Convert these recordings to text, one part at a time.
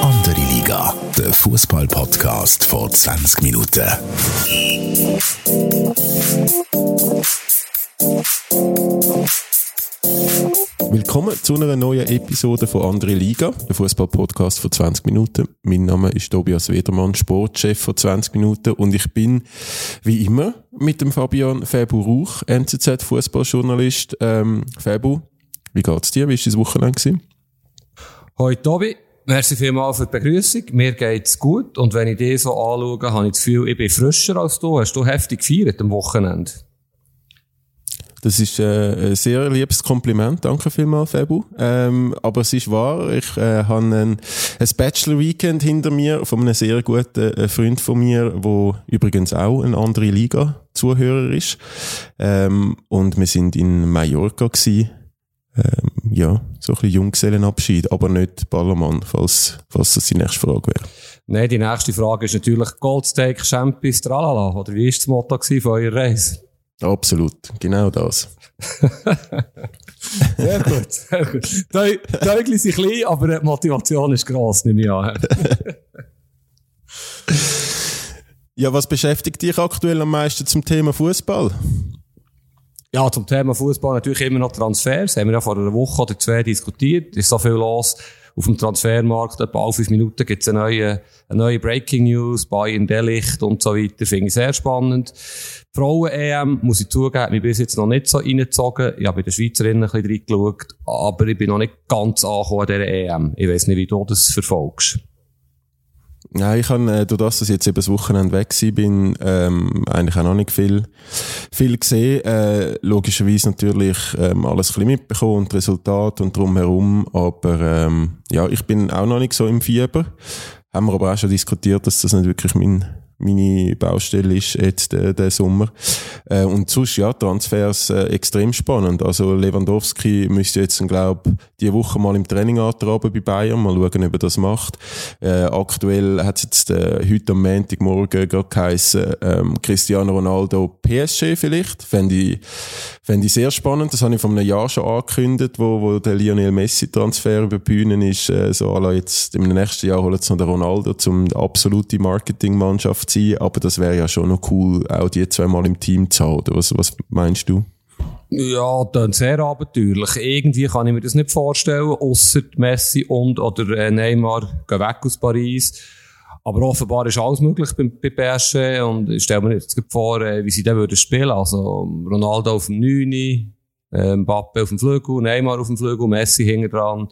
Andere Liga, der Fußball-Podcast vor 20 Minuten. Willkommen zu einer neuen Episode von Andere Liga, der Fußball-Podcast von 20 Minuten. Mein Name ist Tobias Wedermann, Sportchef von 20 Minuten und ich bin wie immer mit dem Fabian Fabu Rauch, NZZ-Fußballjournalist. Ähm, Fabu, wie geht's dir? Wie war dein Wochenende? Hoi Tobi, merci vielmals für die Begrüßung. Mir geht's gut und wenn ich dich so anschaue, habe ich das Gefühl, ich bin frischer als du. Hast du heftig gefeiert am Wochenende? Das ist äh, ein sehr liebes Kompliment. Danke vielmals, Fabu. Ähm, aber es ist wahr, ich äh, habe ein, ein Bachelor-Weekend hinter mir von einem sehr guten äh, Freund von mir, wo übrigens auch eine andere Liga-Zuhörer ist. Ähm, und wir sind in Mallorca gewesen. Ähm, ja, so ein bisschen Junggesellenabschied, aber nicht Ballermann, falls, falls das die nächste Frage wäre. Nein, die nächste Frage ist natürlich Goldsteak, Champions, tralala. Oder wie war das Motto von eurer Reise? Absolut, genau das. sehr gut, sehr gut. Äugel sind klein, aber die Motivation ist gross, nehme ich an. ja, was beschäftigt dich aktuell am meisten zum Thema Fußball? Ja, zum Thema Fußball natürlich immer noch Transfers. Haben wir ja vor einer Woche oder zwei diskutiert. Ist so viel los auf dem Transfermarkt. Etwa alle fünf Minuten gibt es eine neue, eine neue Breaking News, Bayern Delicht und so weiter. Finde ich sehr spannend. Frauen-EM, muss ich zugeben, hat mich bis jetzt noch nicht so reingezogen. Ich habe bei den Schweizerinnen ein bisschen reingeschaut, aber ich bin noch nicht ganz angekommen an dieser EM. Ich weiß nicht, wie du das verfolgst. Ja, ich habe, äh, durch das, dass ich jetzt eben das Wochenende weg bin, ähm, eigentlich auch noch nicht viel, viel gesehen. Äh, logischerweise natürlich ähm, alles ein bisschen mitbekommen und Resultat und drumherum, aber ähm, ja, ich bin auch noch nicht so im Fieber. Haben wir aber auch schon diskutiert, dass das nicht wirklich mein meine Baustelle ist jetzt äh, der Sommer. Äh, und sonst, ja, Transfers äh, extrem spannend. Also Lewandowski müsste jetzt, glaube die Woche mal im Training antraben bei Bayern, mal schauen, ob er das macht. Äh, aktuell hat es jetzt äh, heute am Montagmorgen gerade geheißen, ähm, Cristiano Ronaldo PSG vielleicht. Fände ich, fände ich sehr spannend. Das habe ich vor einem Jahr schon angekündigt, wo, wo der Lionel Messi-Transfer über Bühnen ist. Äh, so, alla jetzt im nächsten Jahr holen sie noch den Ronaldo zum absolute Marketingmannschaft sein, aber das wäre ja schon noch cool, auch die zweimal im Team zu haben. Was, was meinst du? Ja, dann sehr abenteuerlich. Irgendwie kann ich mir das nicht vorstellen, außer Messi und oder äh, Neymar gehen weg aus Paris. Aber offenbar ist alles möglich bei, bei PSG und ich stelle mir jetzt vor, äh, wie sie dann würden spielen. Also Ronaldo auf dem 9, äh, Mbappe auf dem Flügel, Neymar auf dem Flügel, Messi hinten dran.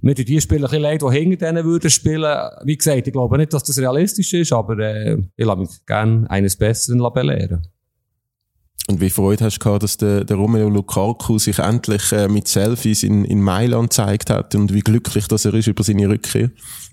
Mir die Spieler ein bisschen leid, die hinter denen würden spielen. Wie gesagt, ich glaube nicht, dass das realistisch ist, aber äh, ich lasse mich gerne eines Besseren belehren. Und wie Freude hast du gehabt, dass der, der Romelu Lukaku sich endlich äh, mit Selfies in, in Mailand gezeigt hat und wie glücklich dass er ist über seine Rückkehr?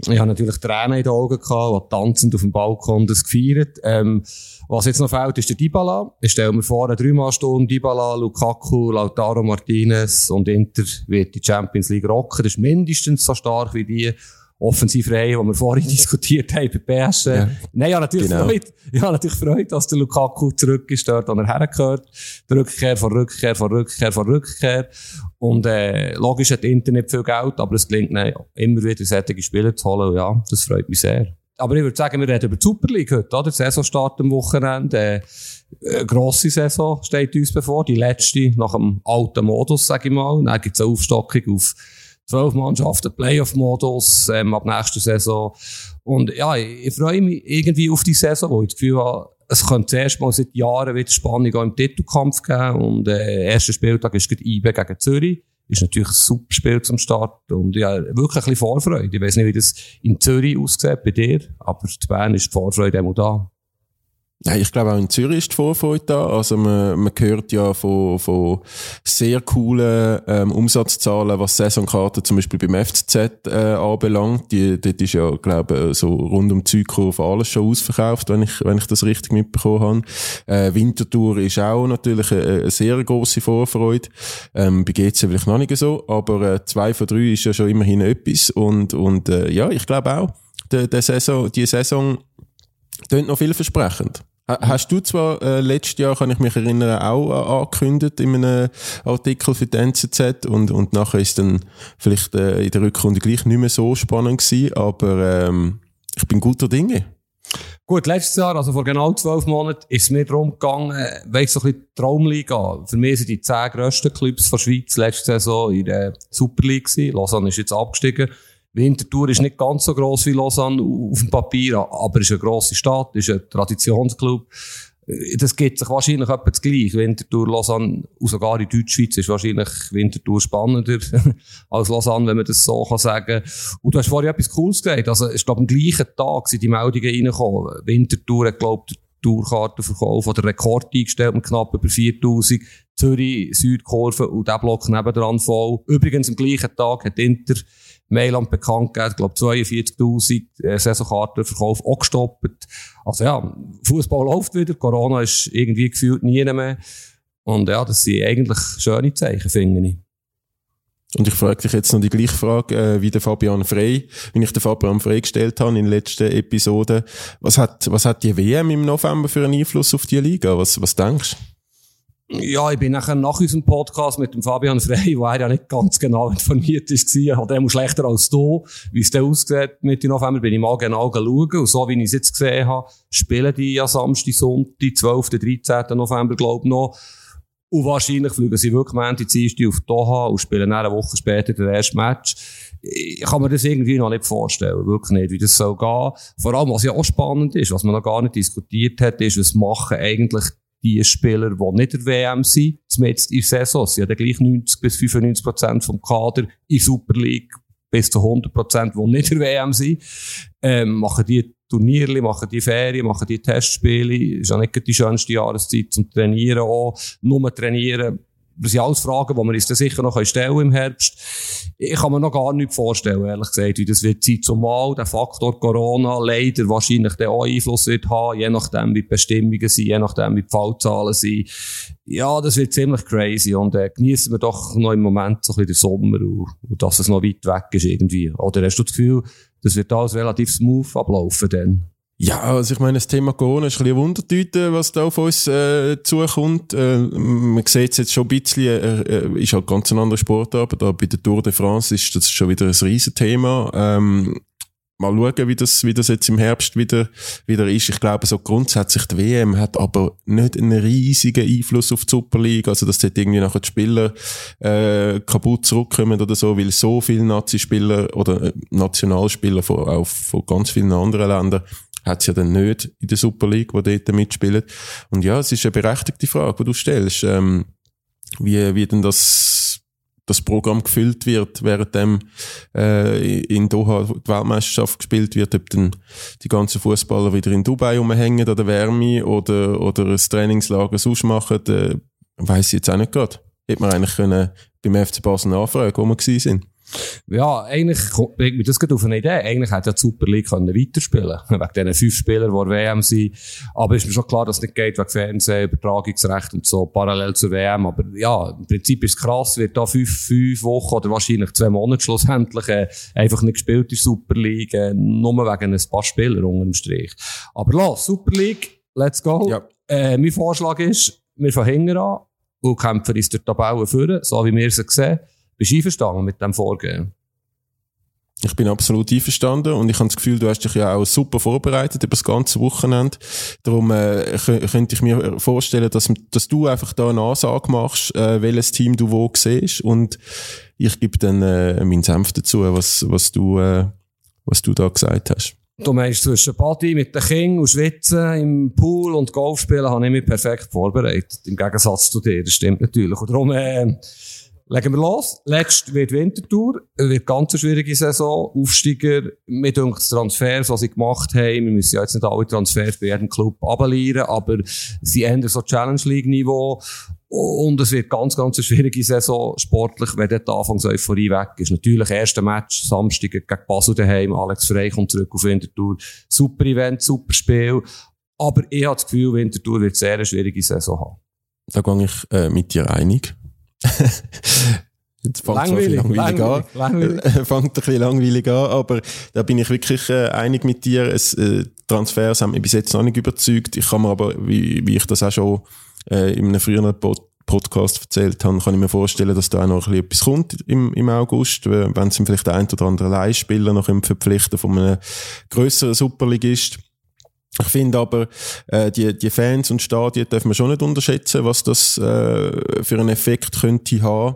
Ich habe natürlich Tränen in den Augen gehabt, die tanzend auf dem Balkon das gefeiert. Ähm, was jetzt noch fehlt, ist der Dybala. Ich stelle mir vor, eine dreimal Stunde Dybala, Lukaku, Lautaro Martinez und Inter wird die Champions League rocken. Das ist mindestens so stark wie die Offensivreihe, die wir vorhin diskutiert haben bei PS. Ja. Nein, ja, natürlich genau. Freude. Ja, natürlich Freude, dass der Lukaku zurück ist dort, wo er hergehört. Die Rückkehr von Rückkehr von Rückkehr von Rückkehr. Und, äh, logisch hat Internet viel Geld, aber es gelingt nicht, immer wieder solche Spiele zu holen. Ja, das freut mich sehr. Aber ich würde sagen, wir reden über die Super League heute, oder? Saisonstart am Wochenende. Äh, eine grosse Saison steht uns bevor. Die letzte nach dem alten Modus, sage ich mal. Dann gibt es eine Aufstockung auf zwölf Mannschaften, Playoff-Modus ähm, ab nächster Saison. Und ja, ich, ich freue mich irgendwie auf die Saison, wo ich das Gefühl habe, es könnte zuerst mal seit Jahren wieder Spannung auch im Titelkampf geben. Und äh, erster Spieltag ist gerade IB gegen Zürich. Ist natürlich ein super Spiel zum Start. Und ja, wirklich ein bisschen Vorfreude. Ich weiß nicht, wie das in Zürich aussieht bei dir, aber in Bern ist die Vorfreude immer da. Ja, ich glaube auch in Zürich ist die Vorfreude da. Also man, man hört ja von, von sehr coolen ähm, Umsatzzahlen, was Saisonkarten zum Beispiel beim FCZ äh, anbelangt. Die, dort ist ja, glaube ich, so rund um Südkurve alles schon ausverkauft, wenn ich, wenn ich das richtig mitbekommen habe. Äh, Wintertour ist auch natürlich eine, eine sehr grosse Vorfreude. Ähm, bei GC vielleicht noch nicht so, aber äh, zwei von drei ist ja schon immerhin etwas. Und, und äh, ja, ich glaube auch, der, der Saison, die Saison klingt noch vielversprechend. Hast du zwar äh, letztes Jahr, kann ich mich erinnern, auch äh, angekündigt in einem Artikel für die NZZ und, und nachher ist dann vielleicht äh, in der Rückrunde gleich nicht mehr so spannend gewesen, aber ähm, ich bin guter Dinge. Gut, letztes Jahr, also vor genau zwölf Monaten, ist es mir darum gegangen, weißt so ein bisschen Traumliga. Für mich sind die zehn grössten Clubs der Schweiz letzte Saison in der Super League gewesen. Lausanne ist jetzt abgestiegen. Winterthur ist nicht ganz so gross wie Lausanne auf dem Papier, aber ist eine grosse Stadt, ist ein Traditionsclub. Das gibt sich wahrscheinlich etwa das Gleiche. Winterthur, Lausanne, und sogar in Deutschschweiz ist wahrscheinlich Winterthur spannender als Lausanne, wenn man das so kann sagen Und du hast vorhin etwas Cooles gesagt. Also, ich glaube, am gleichen Tag sind die Meldungen reingekommen. Winterthur hat, glaube ich, Tourkartenverkauf oder Rekord eingestellt mit knapp über 4000. Zürich, Südkurve und der Block nebendran voll. Übrigens, am gleichen Tag hat Inter Mailand bekannt gegeben, ich glaube 42.000 äh, Saisonkartenverkauf auch gestoppt. Also ja, Fußball läuft wieder, Corona ist irgendwie gefühlt nie mehr. Und ja, das sind eigentlich schöne Zeichen, finde ich. Und ich frage dich jetzt noch die gleiche Frage äh, wie der Fabian Frey, wie ich den Fabian Frey gestellt habe in den letzten Episoden. Was hat, was hat die WM im November für einen Einfluss auf die Liga? Was, was denkst du? Ja, ich bin nachher nach unserem Podcast mit dem Fabian Frey, wo er ja nicht ganz genau informiert ist, hat er schlechter als du. Wie es dann aussieht Mitte November, bin ich mal genau schauen. Und so wie ich es jetzt gesehen habe, spielen die ja Samstag, Sonntag, 12., 13. November, glaube ich noch. Und wahrscheinlich fliegen sie wirklich Montag, Dienstag auf Doha und spielen dann eine Woche später den ersten Match. Ich kann mir das irgendwie noch nicht vorstellen. Wirklich nicht, wie das soll gehen. Vor allem, was ja auch spannend ist, was man noch gar nicht diskutiert hat, ist, was machen eigentlich die Spieler, die nicht der WM sind, zumindest in Saison, sie haben gleich 90 bis 95 Prozent vom Kader in Super League bis zu 100 Prozent, die nicht der WM sind, ähm, machen die Turniere, machen die Ferien, machen die Testspiele, ist ja nicht die schönste Jahreszeit zum Trainieren auch, nur trainieren, das sind alles Fragen, die wir uns dann sicher noch stellen im Herbst. Ich kann mir noch gar nicht vorstellen, ehrlich gesagt, wie das wird Zeit zumal. Der Faktor Corona leider wahrscheinlich der auch Einfluss wird haben, je nachdem, wie die Bestimmungen sind, je nachdem, wie die Fallzahlen sind. Ja, das wird ziemlich crazy und äh, genießen wir doch noch im Moment so ein bisschen den Sommer und, und dass es noch weit weg ist irgendwie. Oder hast du das Gefühl, das wird alles relativ smooth ablaufen dann? Ja, also ich meine, das Thema Corona ist ein bisschen Wundertüte, was da auf uns äh, zukommt. Äh, man sieht es jetzt schon ein bisschen, äh, äh, ist halt ganz ein anderer Sportart, aber da bei der Tour de France ist das schon wieder ein Riesenthema. Ähm, mal schauen, wie das, wie das jetzt im Herbst wieder, wieder ist. Ich glaube, so grundsätzlich die WM hat aber nicht einen riesigen Einfluss auf die Super League. Also, dass dort irgendwie nachher die Spieler, äh, kaputt zurückkommen oder so, weil so viele Nazi-Spieler oder äh, Nationalspieler von, auch von ganz vielen anderen Ländern hat es ja dann nicht in der Super League, wo dort mitspielen. Und ja, es ist eine berechtigte Frage, die du stellst. Ähm, wie, wie denn das, das Programm gefüllt wird, während dem äh, in Doha die Weltmeisterschaft gespielt wird, ob dann die ganzen Fußballer wieder in Dubai rumhängen an der Wärme oder, oder ein Trainingslager sonst machen, äh, weiss ich jetzt auch nicht gerade. Hätte man eigentlich können beim FC Basel nachfragen, wo wir gewesen sind. Ja, eigentlich bringt mich das gerade auf eine Idee. Eigentlich hätte ja die Super League können weiterspielen können. Wegen diesen fünf Spielern, die WM sind. Aber ist mir schon klar, dass es nicht geht, wegen Fernsehen, Übertragungsrecht und so, parallel zur WM. Aber ja, im Prinzip ist es krass, wird da fünf, fünf Wochen oder wahrscheinlich zwei Monate schlussendlich äh, einfach nicht gespielt in der Super League, äh, nur wegen ein paar Spieler unter dem Strich. Aber los, Super League, let's go. Ja. Äh, mein Vorschlag ist, wir fangen an und kämpfen uns durch die Tabelle führen, so wie wir es sehen. Bist du einverstanden mit dem Vorgehen? Ich bin absolut einverstanden und ich habe das Gefühl, du hast dich ja auch super vorbereitet über das ganze Wochenende. Darum äh, könnte ich mir vorstellen, dass, dass du einfach da eine Ansage machst, äh, welches Team du wo siehst und ich gebe dann äh, meinen Senf dazu, was, was, du, äh, was du da gesagt hast. Du meinst zwischen Party mit den Kindern und Schwitzen im Pool und Golf spielen, habe ich mich perfekt vorbereitet. Im Gegensatz zu dir, das stimmt natürlich. Und darum, äh, Legen wir los. Letzt wird Wintertour. Wird ganz eine schwierige Saison. Aufsteiger. Mit den Transfers, was sie gemacht haben. Wir müssen ja jetzt nicht alle Transfers bei jedem Club abelieren, aber sie ändern so Challenge League Niveau. Und es wird ganz, ganz eine schwierige Saison sportlich, wenn dort Anfangs Euphorie weg ist. Natürlich, erster Match, Samstag gegen Basel daheim. Alex Frey kommt zurück auf Wintertour. Super Event, super Spiel. Aber ich habe das Gefühl, Wintertour wird sehr eine schwierige Saison haben. Da gehe ich äh, mit dir einig. Jetzt fängt langweilig, es langweilig, langweilig, an. Langweilig. fängt ein bisschen langweilig an, aber da bin ich wirklich äh, einig mit dir. Es, äh, Transfers haben mich bis jetzt noch nicht überzeugt. Ich kann mir aber, wie, wie ich das auch schon äh, in einem früheren Pod Podcast erzählt habe, kann ich mir vorstellen, dass da auch noch ein bisschen etwas kommt im, im August, wenn sie vielleicht ein oder andere Leihspieler noch verpflichten von einem grösseren Superligist. Ich finde aber, äh, die, die Fans und Stadien dürfen wir schon nicht unterschätzen, was das äh, für einen Effekt könnte haben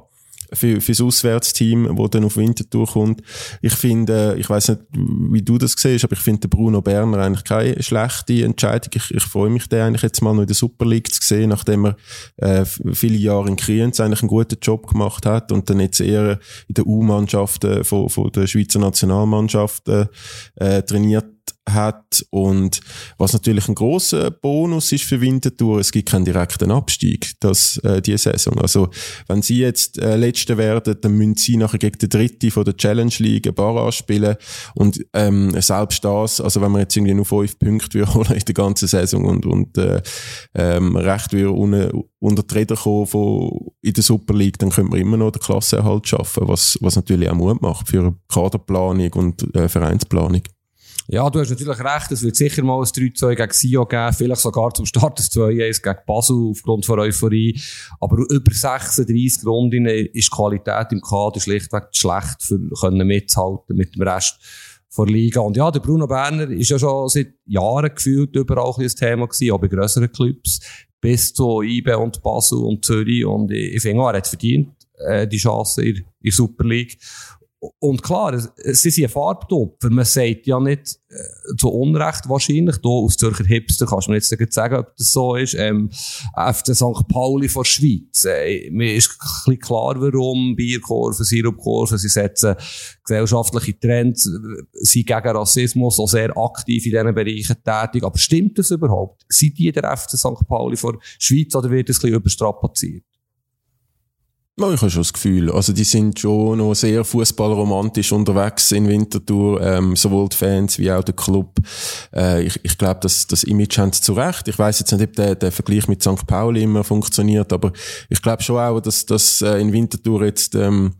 für, fürs Auswärtsteam, wo dann auf Winterthur kommt. Ich finde, ich weiß nicht, wie du das siehst, aber ich finde Bruno Berner eigentlich keine schlechte Entscheidung. Ich, ich freue mich, den eigentlich jetzt mal noch in der Super League zu sehen, nachdem er äh, viele Jahre in Kriens eigentlich einen guten Job gemacht hat und dann jetzt eher in der U-Mannschaft äh, von, von der Schweizer Nationalmannschaft äh, äh trainiert hat und was natürlich ein großer Bonus ist für Winterthur, es gibt keinen direkten Abstieg, das äh, die Saison. Also wenn sie jetzt äh, Letzte werden, dann müssen sie nachher gegen den Dritte von der Challenge League ein Barrage spielen und ähm, selbst das, also wenn man jetzt irgendwie nur fünf Punkte holen in der ganzen Saison und und äh, ähm, recht wir unter, unter die Räder kommen von in der Super League, dann könnte man immer noch den Klassenerhalt schaffen, was was natürlich auch Mut macht für Kaderplanung und äh, Vereinsplanung. Ja, du hast natürlich recht, es wird sicher mal ein 3-2 gegen Sio geben, vielleicht sogar zum Start ein 2-1 gegen Basel aufgrund von Euphorie. Aber über 36 Runden ist die Qualität im Kader schlichtweg schlecht, für können mitzuhalten mit dem Rest der Liga. Und ja, der Bruno Berner ist ja schon seit Jahren gefühlt überall ein Thema gewesen, auch bei grösseren Clubs, bis zu IBE und Basel und Zürich. Und ich, finde auch, er hat verdient, äh, die Chance in, in Super League. Und klar, sie sind ein Farbtopfer. Man sagt ja nicht äh, zu Unrecht wahrscheinlich. Hier aus Zürcher Hipster kannst du mir jetzt sagen, ob das so ist. Ähm, FC St. Pauli von der Schweiz. Äh, mir ist ein klar, warum Bierkurven, Sirupkurven, sie setzen gesellschaftliche Trends, äh, sind gegen Rassismus auch sehr aktiv in diesen Bereichen tätig. Aber stimmt das überhaupt? Sind die der FC St. Pauli von der Schweiz oder wird das ein bisschen überstrapaziert? Ja, ich habe schon das Gefühl. Also, die sind schon noch sehr fußballromantisch unterwegs in Winterthur, ähm, sowohl die Fans wie auch der Club. Äh, ich ich glaube, das, das Image haben sie zu Recht. Ich weiß jetzt nicht, ob der, der Vergleich mit St. Pauli immer funktioniert, aber ich glaube schon auch, dass, dass äh, in Winterthur jetzt ähm,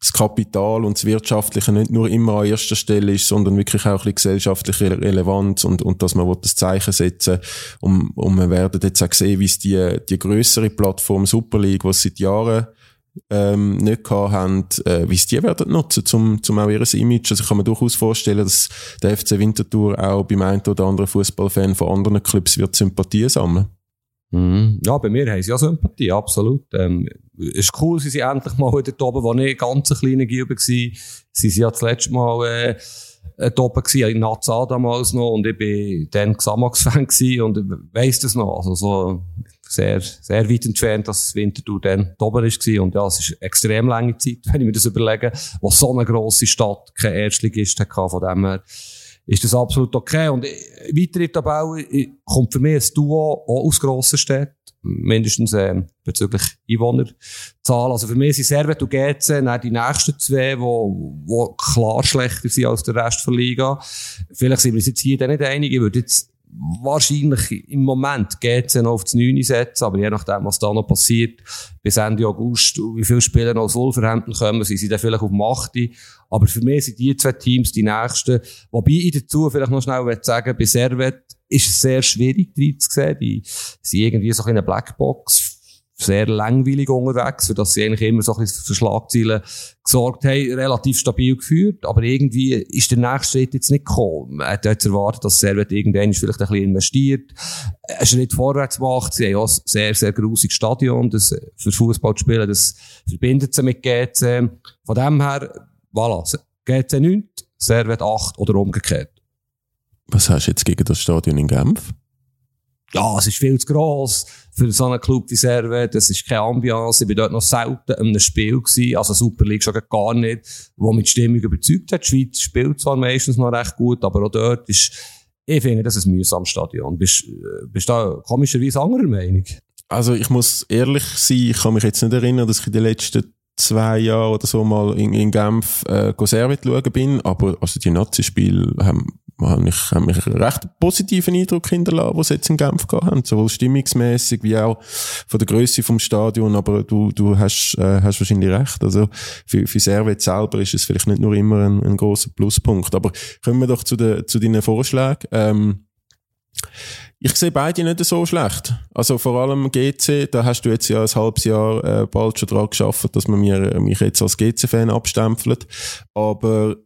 das Kapital und das Wirtschaftliche nicht nur immer an erster Stelle ist, sondern wirklich auch ein bisschen gesellschaftliche Relevanz und, und dass man das Zeichen setzen und, und wir werden jetzt auch sehen, wie es die, die größere Plattform Super League, es seit Jahren ähm, nicht haben, äh, wie sie die werden nutzen, zum, zum auch ihr Image. Also ich kann mir durchaus vorstellen, dass der FC Winterthur auch beim einen oder anderen Fußballfan von anderen Clubs wird Sympathie sammeln. Mhm. Ja, bei mir haben sie ja Sympathie, absolut. Ähm, ist cool, sie sind endlich mal wieder da oben, wo nicht ganz ein kleiner Gilbe war. Sie sind ja das letzte Mal, äh, äh, oben gewesen, in Nazar damals noch, und ich bin dann Xamax-Fan und ich weiss das noch, also so, sehr, sehr weit entfernt, dass Winterthur dann oben war. Und ja, es ist extrem lange Zeit, wenn ich mir das überlege, wo so eine grosse Stadt kein Erstligist hatte. Von dem her ist das absolut okay. Und weiter in der Tabelle kommt für mich ein Duo auch aus grossen Städten. Mindestens äh, bezüglich Einwohnerzahl. Also für mich sind Servet und GC dann die nächsten zwei, die wo klar schlechter sind als der Rest der Liga. Vielleicht sind wir uns jetzt hier nicht einig. Ich würde jetzt wahrscheinlich im Moment geht es noch auf das 9 setzen, aber je nachdem, was da noch passiert, bis Ende August, wie viele Spieler noch aus Wolverhampton kommen, sind sie dann vielleicht auf 8. Aber für mich sind die zwei Teams die nächsten. Wobei ich dazu vielleicht noch schnell sagen bei Servet ist es sehr schwierig, die zu sehen. Die sind irgendwie so eine Blackbox sehr langweilig unterwegs, für das sie eigentlich immer so ein bisschen für Schlagzeilen gesorgt haben, relativ stabil geführt, aber irgendwie ist der nächste Schritt jetzt nicht gekommen. Man hat jetzt erwartet, dass Servet irgendwann vielleicht ein bisschen investiert, einen Schritt vorwärts macht. Sie haben auch ein sehr, sehr grusiges Stadion, das für Fußball zu spielen, das verbindet sie mit GC. Von dem her, voilà, GC 9, Servet 8 oder umgekehrt. Was hast du jetzt gegen das Stadion in Genf? Ja, es ist viel zu gross für so einen Club wie Servet, es ist keine Ambiance, ich bin dort noch selten in einem Spiel gewesen, also Super League schon gar nicht, wo mit Stimmung überzeugt hat. Die Schweiz spielt zwar meistens noch recht gut, aber auch dort ist, ich finde, das ist ein mühsames Stadion. Bist, äh, bist da komischerweise anderer Meinung? Also ich muss ehrlich sein, ich kann mich jetzt nicht erinnern, dass ich in den letzten zwei Jahren oder so mal in, in Genf äh, Servet schauen bin, aber also die Nazi-Spiele haben habe ich, habe mich einen recht positiven Eindruck hinterlassen, was jetzt in Genf gehabt haben. Sowohl stimmungsmäßig wie auch von der Größe vom Stadion. Aber du, du hast, äh, hast wahrscheinlich recht. Also, für, für Servet selber ist es vielleicht nicht nur immer ein, ein großer Pluspunkt. Aber kommen wir doch zu, den, zu deinen Vorschlägen. Ähm, Ich sehe beide nicht so schlecht. Also vor allem GC, da hast du jetzt ja ein halbes Jahr äh, bald schon dran geschafft, dass man mir, mich jetzt als GC-Fan abstempelt. Aber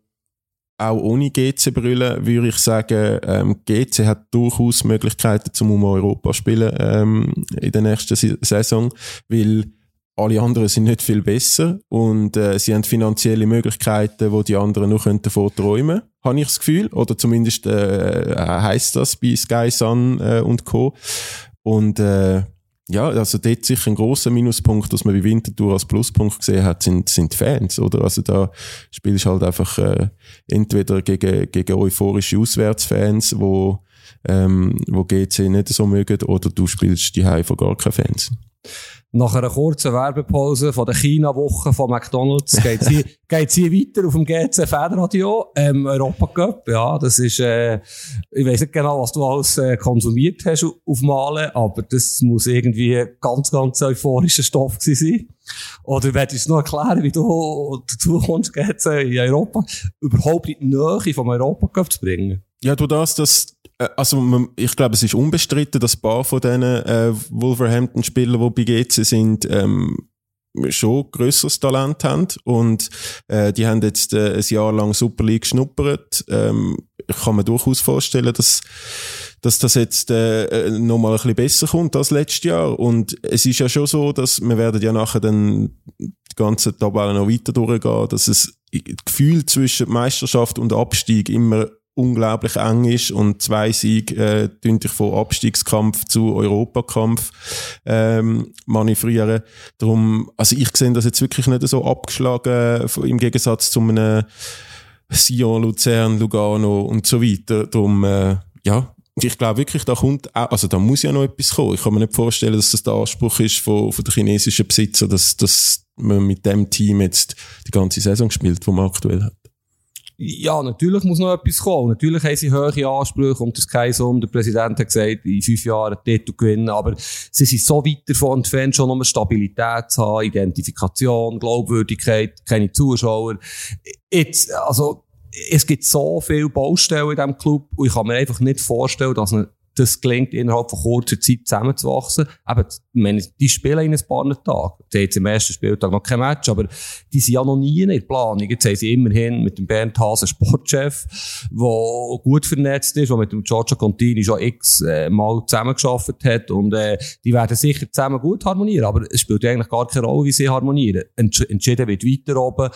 auch ohne GC-Brille würde ich sagen, ähm, GC hat durchaus Möglichkeiten, zum um Europa zu spielen ähm, in der nächsten Saison, weil alle anderen sind nicht viel besser und äh, sie haben finanzielle Möglichkeiten, wo die anderen noch davon träumen könnten, habe ich das Gefühl. Oder zumindest äh, heißt das bei Sky Sun äh, und Co. Und äh, ja, also dort sicher ein großer Minuspunkt, dass man bei Winterthur als Pluspunkt gesehen hat, sind, sind Fans, oder? Also da spielst du halt einfach äh, entweder gegen, gegen euphorische Auswärtsfans, wo, ähm, wo GC nicht so mögen, oder du spielst die von gar keine Fans. Nach einer kurzen Werbepause von der China-Woche von McDonalds geht sie, geht sie weiter auf dem GC Fanradio, ähm, Europa Cup. Ja, das ist, äh, ich weiß nicht genau, was du alles äh, konsumiert hast auf Malen, aber das muss irgendwie ganz, ganz euphorischer Stoff gewesen sein. Oder willst du noch erklären, wie du dazu kommst, GC in Europa überhaupt in die Nähe vom Europa Cup zu bringen? Ja, du das, das äh, also ich glaube, es ist unbestritten, dass ein paar von diesen äh, Wolverhampton-Spielern, die bei GC sind, ähm, schon grösseres Talent haben und äh, die haben jetzt äh, ein Jahr lang Super League geschnuppert. Ähm, ich kann mir durchaus vorstellen, dass dass das jetzt äh, äh nochmal ein bisschen besser kommt als letztes Jahr. Und es ist ja schon so, dass wir werden ja nachher dann die ganze Tabelle noch weiter durchgehen, dass es Gefühl zwischen Meisterschaft und Abstieg immer unglaublich eng ist und zwei Siege äh, dich von Abstiegskampf zu Europakampf ähm, manövrieren. Darum, also ich sehe das jetzt wirklich nicht so abgeschlagen im Gegensatz zu einem Sion, Luzern, Lugano und so weiter. Darum, äh, ja, ich glaube wirklich, da kommt auch, also da muss ja noch etwas kommen. Ich kann mir nicht vorstellen, dass das der Anspruch ist von, von der chinesischen Besitzer, dass, dass man mit dem Team jetzt die ganze Saison spielt, wo man aktuell hat. Ja, natürlich muss noch etwas kommen. Natürlich haben sie hohe Ansprüche und das Sky um. Der Präsident hat gesagt, in fünf Jahren Titel gewinnen. Aber sie sind so weit davon entfernt, schon um Stabilität zu haben, Identifikation, Glaubwürdigkeit, keine Zuschauer. Jetzt, also, es gibt so viele Baustellen in diesem Club und ich kann mir einfach nicht vorstellen, dass eine das gelingt, innerhalb von kurzer Zeit zusammenzuwachsen. Eben, meine, die spielen in ein paar Tagen. Die haben jetzt im ersten Spieltag noch kein Match, aber die sind ja noch nie in der Planung. Jetzt haben sie immerhin mit dem Bernd Hase Sportchef, der gut vernetzt ist, der mit dem Giorgio Contini schon x äh, zusammengearbeitet hat und äh, die werden sicher zusammen gut harmonieren, aber es spielt eigentlich gar keine Rolle, wie sie harmonieren. Entsch entschieden wird weiter oben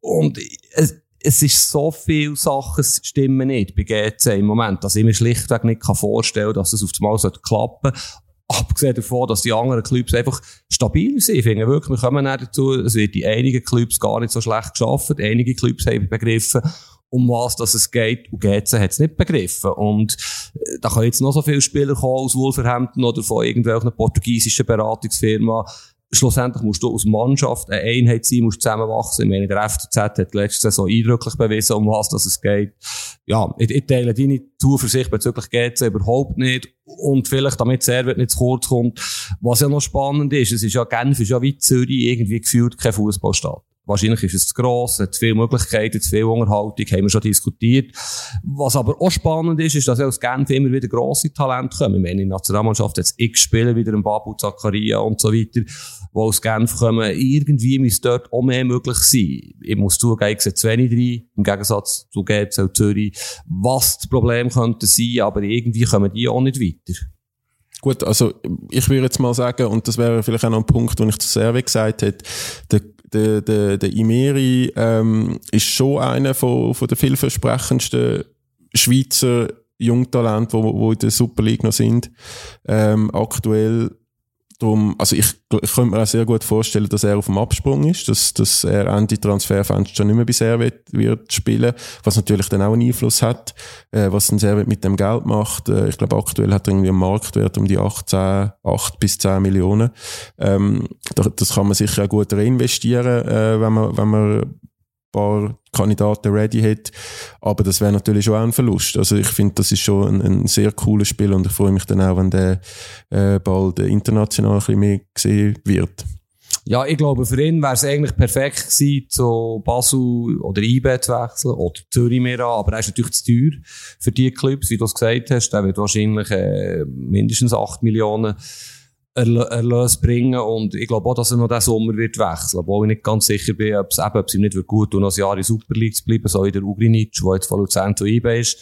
und es, es ist so viele Sachen stimmen nicht bei GC im Moment, dass ich mir schlichtweg nicht vorstellen kann, dass es auf einmal klappen sollte. Abgesehen davon, dass die anderen Clubs einfach stabil sind. Ich finde wirklich, wir kommen dazu, es wird in einigen Clubs gar nicht so schlecht geschafft. Einige Clubs haben begriffen, um was dass es geht. Und GC hat es nicht begriffen. Und äh, da können jetzt noch so viele Spieler kommen aus Wolverhampton oder von irgendwelchen portugiesischen Beratungsfirmen schlussendlich musst du aus Mannschaft eine Einheit sein, musst zusammenwachsen. Ich meine, der FCZ hat letzte Saison eindrücklich bewiesen, um was es geht. Ja, ich, ich teile deine Zuversicht bezüglich GC überhaupt nicht. Und vielleicht, damit Servet nicht zu kurz kommt, was ja noch spannend ist, es ist ja, Genf ist ja wie Zürich irgendwie gefühlt kein Fußballstadt. Wahrscheinlich ist es zu gross, hat zu viele Möglichkeiten, zu viel Unterhaltung, haben wir schon diskutiert. Was aber auch spannend ist, ist, dass aus Genf immer wieder grosse Talente kommen. Ich meine, in der Nationalmannschaft jetzt x Spieler, wieder ein Babu, Zakaria und so weiter, die aus Genf kommen. Irgendwie muss dort auch mehr möglich sein. Ich muss zugeben, ich sehe zu wenig rein, im Gegensatz zu GZ Zürich, was das Problem könnte sein, aber irgendwie kommen die auch nicht weiter. Gut, also ich würde jetzt mal sagen, und das wäre vielleicht auch noch ein Punkt, den ich zu Serve gesagt hätte, der der, der, der Imeri ähm, ist schon einer von, von der vielversprechendsten Schweizer Jungtalente, wo, wo in der Super League noch sind. Ähm, aktuell Darum, also ich, ich könnte mir auch sehr gut vorstellen, dass er auf dem Absprung ist, dass, dass er Ende Transferfenster schon nicht mehr bei Servet wird spielen, was natürlich dann auch einen Einfluss hat, äh, was ein Servet mit dem Geld macht. Äh, ich glaube, aktuell hat er irgendwie einen Marktwert um die 18, 8 bis 10 Millionen. Ähm, das kann man sicher auch gut reinvestieren, äh, wenn man, wenn man paar Kandidaten ready hat. Aber das wäre natürlich schon auch ein Verlust. Also ich finde, das ist schon ein, ein, sehr cooles Spiel und ich freue mich dann auch, wenn der äh, bald international ein bisschen mehr gesehen wird. Ja, ich glaube, für ihn wäre es eigentlich perfekt gewesen, zu Basel oder IB zu wechseln, oder Zürich mehr an, aber er ist natürlich zu teuer für die Clubs, wie du es gesagt hast. Der wird wahrscheinlich äh, mindestens 8 Millionen Erlös bringen und ich glaube auch, dass er noch diesen Sommer wird wechseln, obwohl ich nicht ganz sicher bin, ob es eben, ob es ihm nicht gut tut, noch ein Jahr in Super League zu bleiben, so wie der Ugrinic, der jetzt von Luzern zu IB ist.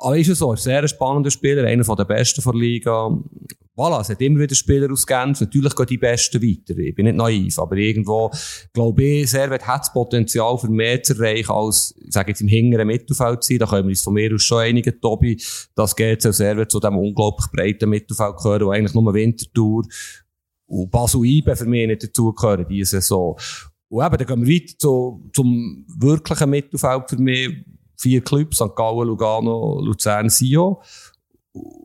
Aber ist es so, ist sehr spannender Spieler, einer der besten der Liga. Voilà, es hat immer wieder Spieler aus Genf. Natürlich gehen die Besten weiter. Ich bin nicht naiv, aber irgendwo, glaube ich, Servet hat das Potenzial für mehr zu erreichen als, ich sage jetzt im hinteren Mittelfeld zu sein. Da können wir uns von mir aus schon einige, Tobi, das geht so Servet zu dem unglaublich breiten Mittelfeld gehören, wo eigentlich nur Wintertour und Basel Ibe für mich nicht dazugehören, diese Saison. Und eben, dann gehen wir weiter zu, zum wirklichen Mittelfeld für mich, vier Clubs, St. Gallen, Lugano, Luzern, Sio.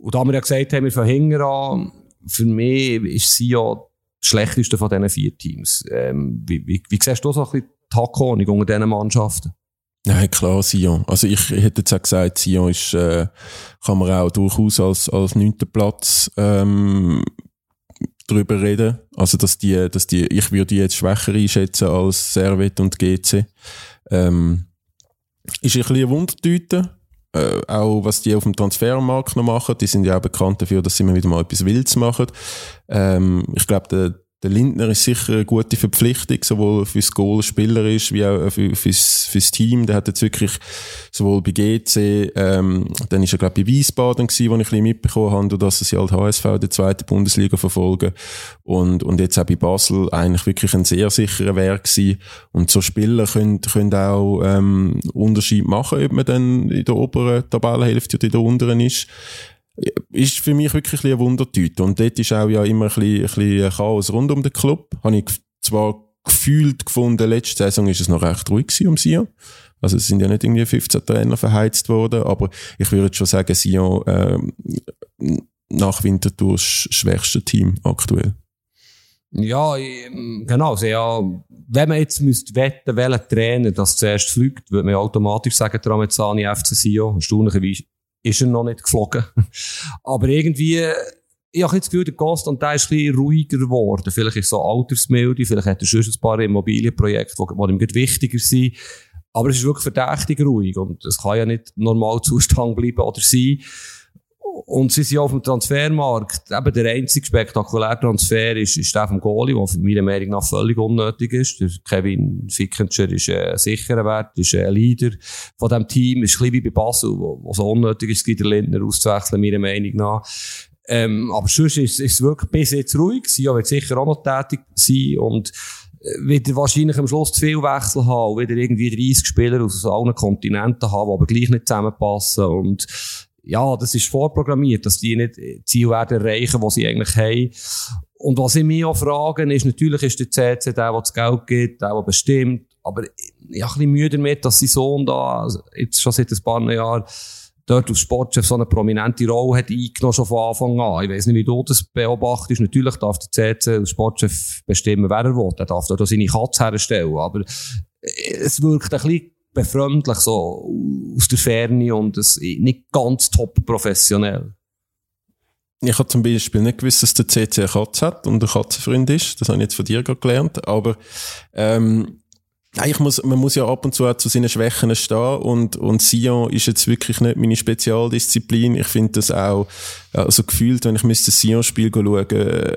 Und da wir ja gesagt haben, wir von hinten an, für mich ist Sio das schlechteste von diesen vier Teams. Ähm, wie, wie, wie siehst du so ein bisschen die Hackordnung unter diesen Mannschaften? Nein, klar, Sion. Also ich hätte jetzt auch gesagt, Sion ist, äh, kann man auch durchaus als, als neunten Platz, ähm, drüber reden. Also, dass die, dass die, ich würde die jetzt schwächer einschätzen als Servet und GC. Ähm, ist ein bisschen eine Wundertüte. Äh, auch was die auf dem Transfermarkt noch machen. Die sind ja auch bekannt dafür, dass sie immer wieder mal etwas Wildes machen. Ähm, ich glaube, der, der Lindner ist sicher eine gute Verpflichtung, sowohl fürs Goal spielerisch wie auch für, fürs, fürs Team. Der hat jetzt wirklich sowohl bei GC, ähm, dann ist er glaube ich bei Wiesbaden gewesen, wo ich ein bisschen mitbekommen habe, dass sie halt HSV der zweiten Bundesliga verfolgen. Und, und jetzt auch bei Basel eigentlich wirklich ein sehr sicherer Werk gewesen. Und so Spieler können, können auch, ähm, Unterschied machen, ob man dann in der oberen Tabellenhälfte oder in der unteren ist ist für mich wirklich ein eine Wundertüte. Und dort ist auch ja immer ein bisschen, ein bisschen Chaos rund um den Club. Habe ich zwar gefühlt gefunden, letzte Saison ist es noch recht ruhig um Sion. Also es sind ja nicht irgendwie 15 Trainer verheizt worden, aber ich würde schon sagen, Sion ähm, nach Winterthur das schwächste Team aktuell. Ja, genau. Also ja, wenn man jetzt müsste wetten, welcher Trainer das zuerst fliegt, würde man automatisch sagen, Tramezzani FC Sion. Erstaunlicherweise ist er noch nicht geflogen. Aber irgendwie, ich habe das Gefühl, der Gast und der ist ein bisschen ruhiger geworden. Vielleicht ist so altersmilde, vielleicht hat er schon ein paar Immobilienprojekte, die ihm wichtiger sind. Aber es ist wirklich verdächtig ruhig und es kann ja nicht normal Zustand bleiben oder sein. Und sie sind auf dem Transfermarkt. Eben der einzige spektakuläre Transfer ist, ist der vom Goalie, der meiner Meinung nach völlig unnötig ist. Der Kevin Fickenscher ist ein sicherer Wert, ist ein Leader von diesem Team, ist ein bisschen wie bei Basel, wo, wo so unnötig ist, der Lindner auszuwechseln, meiner Meinung nach. Ähm, aber sonst ist, es wirklich bis jetzt ruhig. Sie wird sicher auch noch tätig sein und äh, wieder wahrscheinlich am Schluss zu viel Wechsel haben und wieder irgendwie 30 Spieler aus allen Kontinenten haben, die aber gleich nicht zusammenpassen und ja, das ist vorprogrammiert, dass die nicht Ziel werden erreichen, was sie eigentlich haben. Und was ich mich auch frage, ist, natürlich ist der CC der, der das Geld gibt, der, der bestimmt, aber ich habe ein bisschen Mühe damit, dass sein Sohn da, also jetzt schon seit ein paar Jahren, dort als Sportchef so eine prominente Rolle hat eingenommen, schon von Anfang an. Ich weiss nicht, wie du das beobachtest. Natürlich darf der CC als Sportchef bestimmen, wer er will. Er darf auch seine Katze herstellen. Aber es wirkt ein bisschen befremdlich, so aus der Ferne und es nicht ganz top professionell. Ich habe zum Beispiel nicht gewusst, dass der CC eine Katze hat und ein Katzenfreund ist. Das habe ich jetzt von dir gelernt. Aber ähm, ich muss, man muss ja ab und zu auch zu seinen Schwächen stehen und, und Sion ist jetzt wirklich nicht meine Spezialdisziplin. Ich finde das auch also gefühlt, wenn ich müsste Sion-Spiel schauen,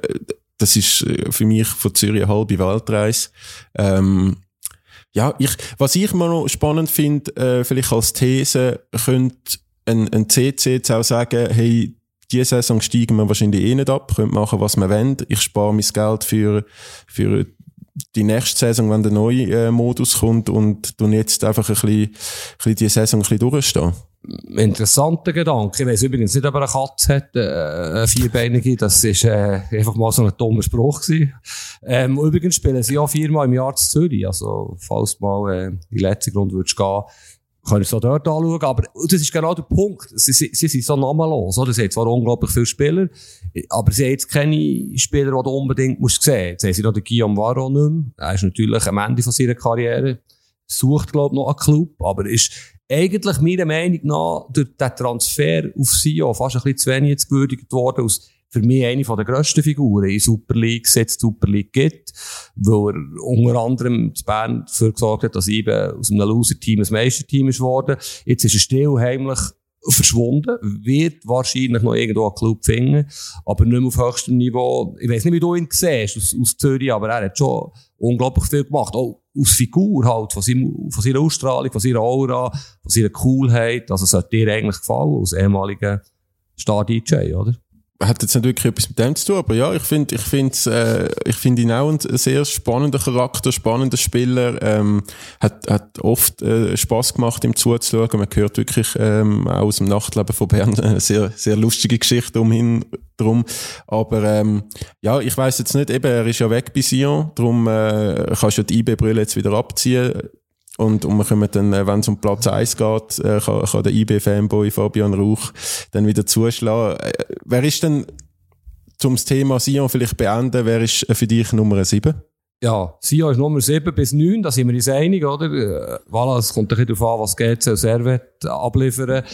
das ist äh, für mich von Zürich eine halbe Weltreise. Ähm, ja, ich, was ich mal noch spannend finde, äh, vielleicht als These, könnte ein, ein CC jetzt auch sagen, hey, diese Saison steigen wir wahrscheinlich eh nicht ab, könnt machen, was wir wollen. Ich spare mein Geld für, für die nächste Saison, wenn der neue äh, Modus kommt und du jetzt einfach ein bisschen, ein bisschen die Saison ein bisschen durchstehen interessanter Gedanke. Ich weiss übrigens nicht, ob er eine Katze hat, äh, eine vierbeinige. Das ist äh, einfach mal so ein dummer Spruch gewesen. Ähm, übrigens spielen sie auch viermal im Jahr zu Zürich. Also, falls mal äh, in die letzte Grund würdest gehen, kann ich so dort anschauen. Aber das ist genau der Punkt. Sie, sie, sie sind so namenlos. Oder? Sie haben zwar unglaublich viele Spieler, aber sie haben jetzt keine Spieler, die du unbedingt musst sehen musst. Jetzt haben sie noch den Guillaume Varro nicht mehr. Er ist natürlich am Ende von seiner Karriere. Sucht, glaube ich, noch einen Club, aber ist eigentlich meiner Meinung nach durch den Transfer auf Sion fast ein bisschen zu wenig jetzt gewürdigt worden. Aus für mich eine der grössten Figuren in Super League, seit es Super League gibt, weil er unter anderem zu Bern dafür gesorgt hat, dass eben aus einem Loser-Team ein Meisterteam ist worden. Jetzt ist er still heimlich verschwunden, wird wahrscheinlich noch irgendwo einen Club finden, aber nicht mehr auf höchstem Niveau. Ich weiß nicht, wie du ihn siehst aus, aus Zürich, aber er hat schon unglaublich viel gemacht. Auch aus Figur halt, von, seinem, von seiner Ausstrahlung, von seiner Aura, von seiner Coolheit. Also, es hat dir eigentlich gefallen, als ehemaliger Star-DJ, oder? Hat jetzt nicht wirklich etwas mit dem zu tun, aber ja, ich finde ich finde äh, ich finde ihn auch ein sehr spannender Charakter, spannender Spieler, ähm, hat, hat oft äh, Spaß gemacht, ihm zuzuschauen. Man hört wirklich ähm, auch aus dem Nachtleben von Bern eine sehr, sehr lustige Geschichte umhin drum. Aber ähm, ja, ich weiß jetzt nicht, eben, er ist ja weg bei Sion, darum äh, kannst du ja die IB-Brille jetzt wieder abziehen. Und, und wir können dann, äh, wenn es um Platz 1 geht, äh, kann, kann der IB-Fanboy Fabian Rauch dann wieder zuschlagen. Äh, wer ist denn, zum Thema Sion vielleicht beenden, wer ist für dich Nummer 7? Ja, Sion ist Nummer 7 bis 9, da sind wir uns einig, oder? Äh, voilà, es kommt ein bisschen darauf an, was GC und Servet abliefern.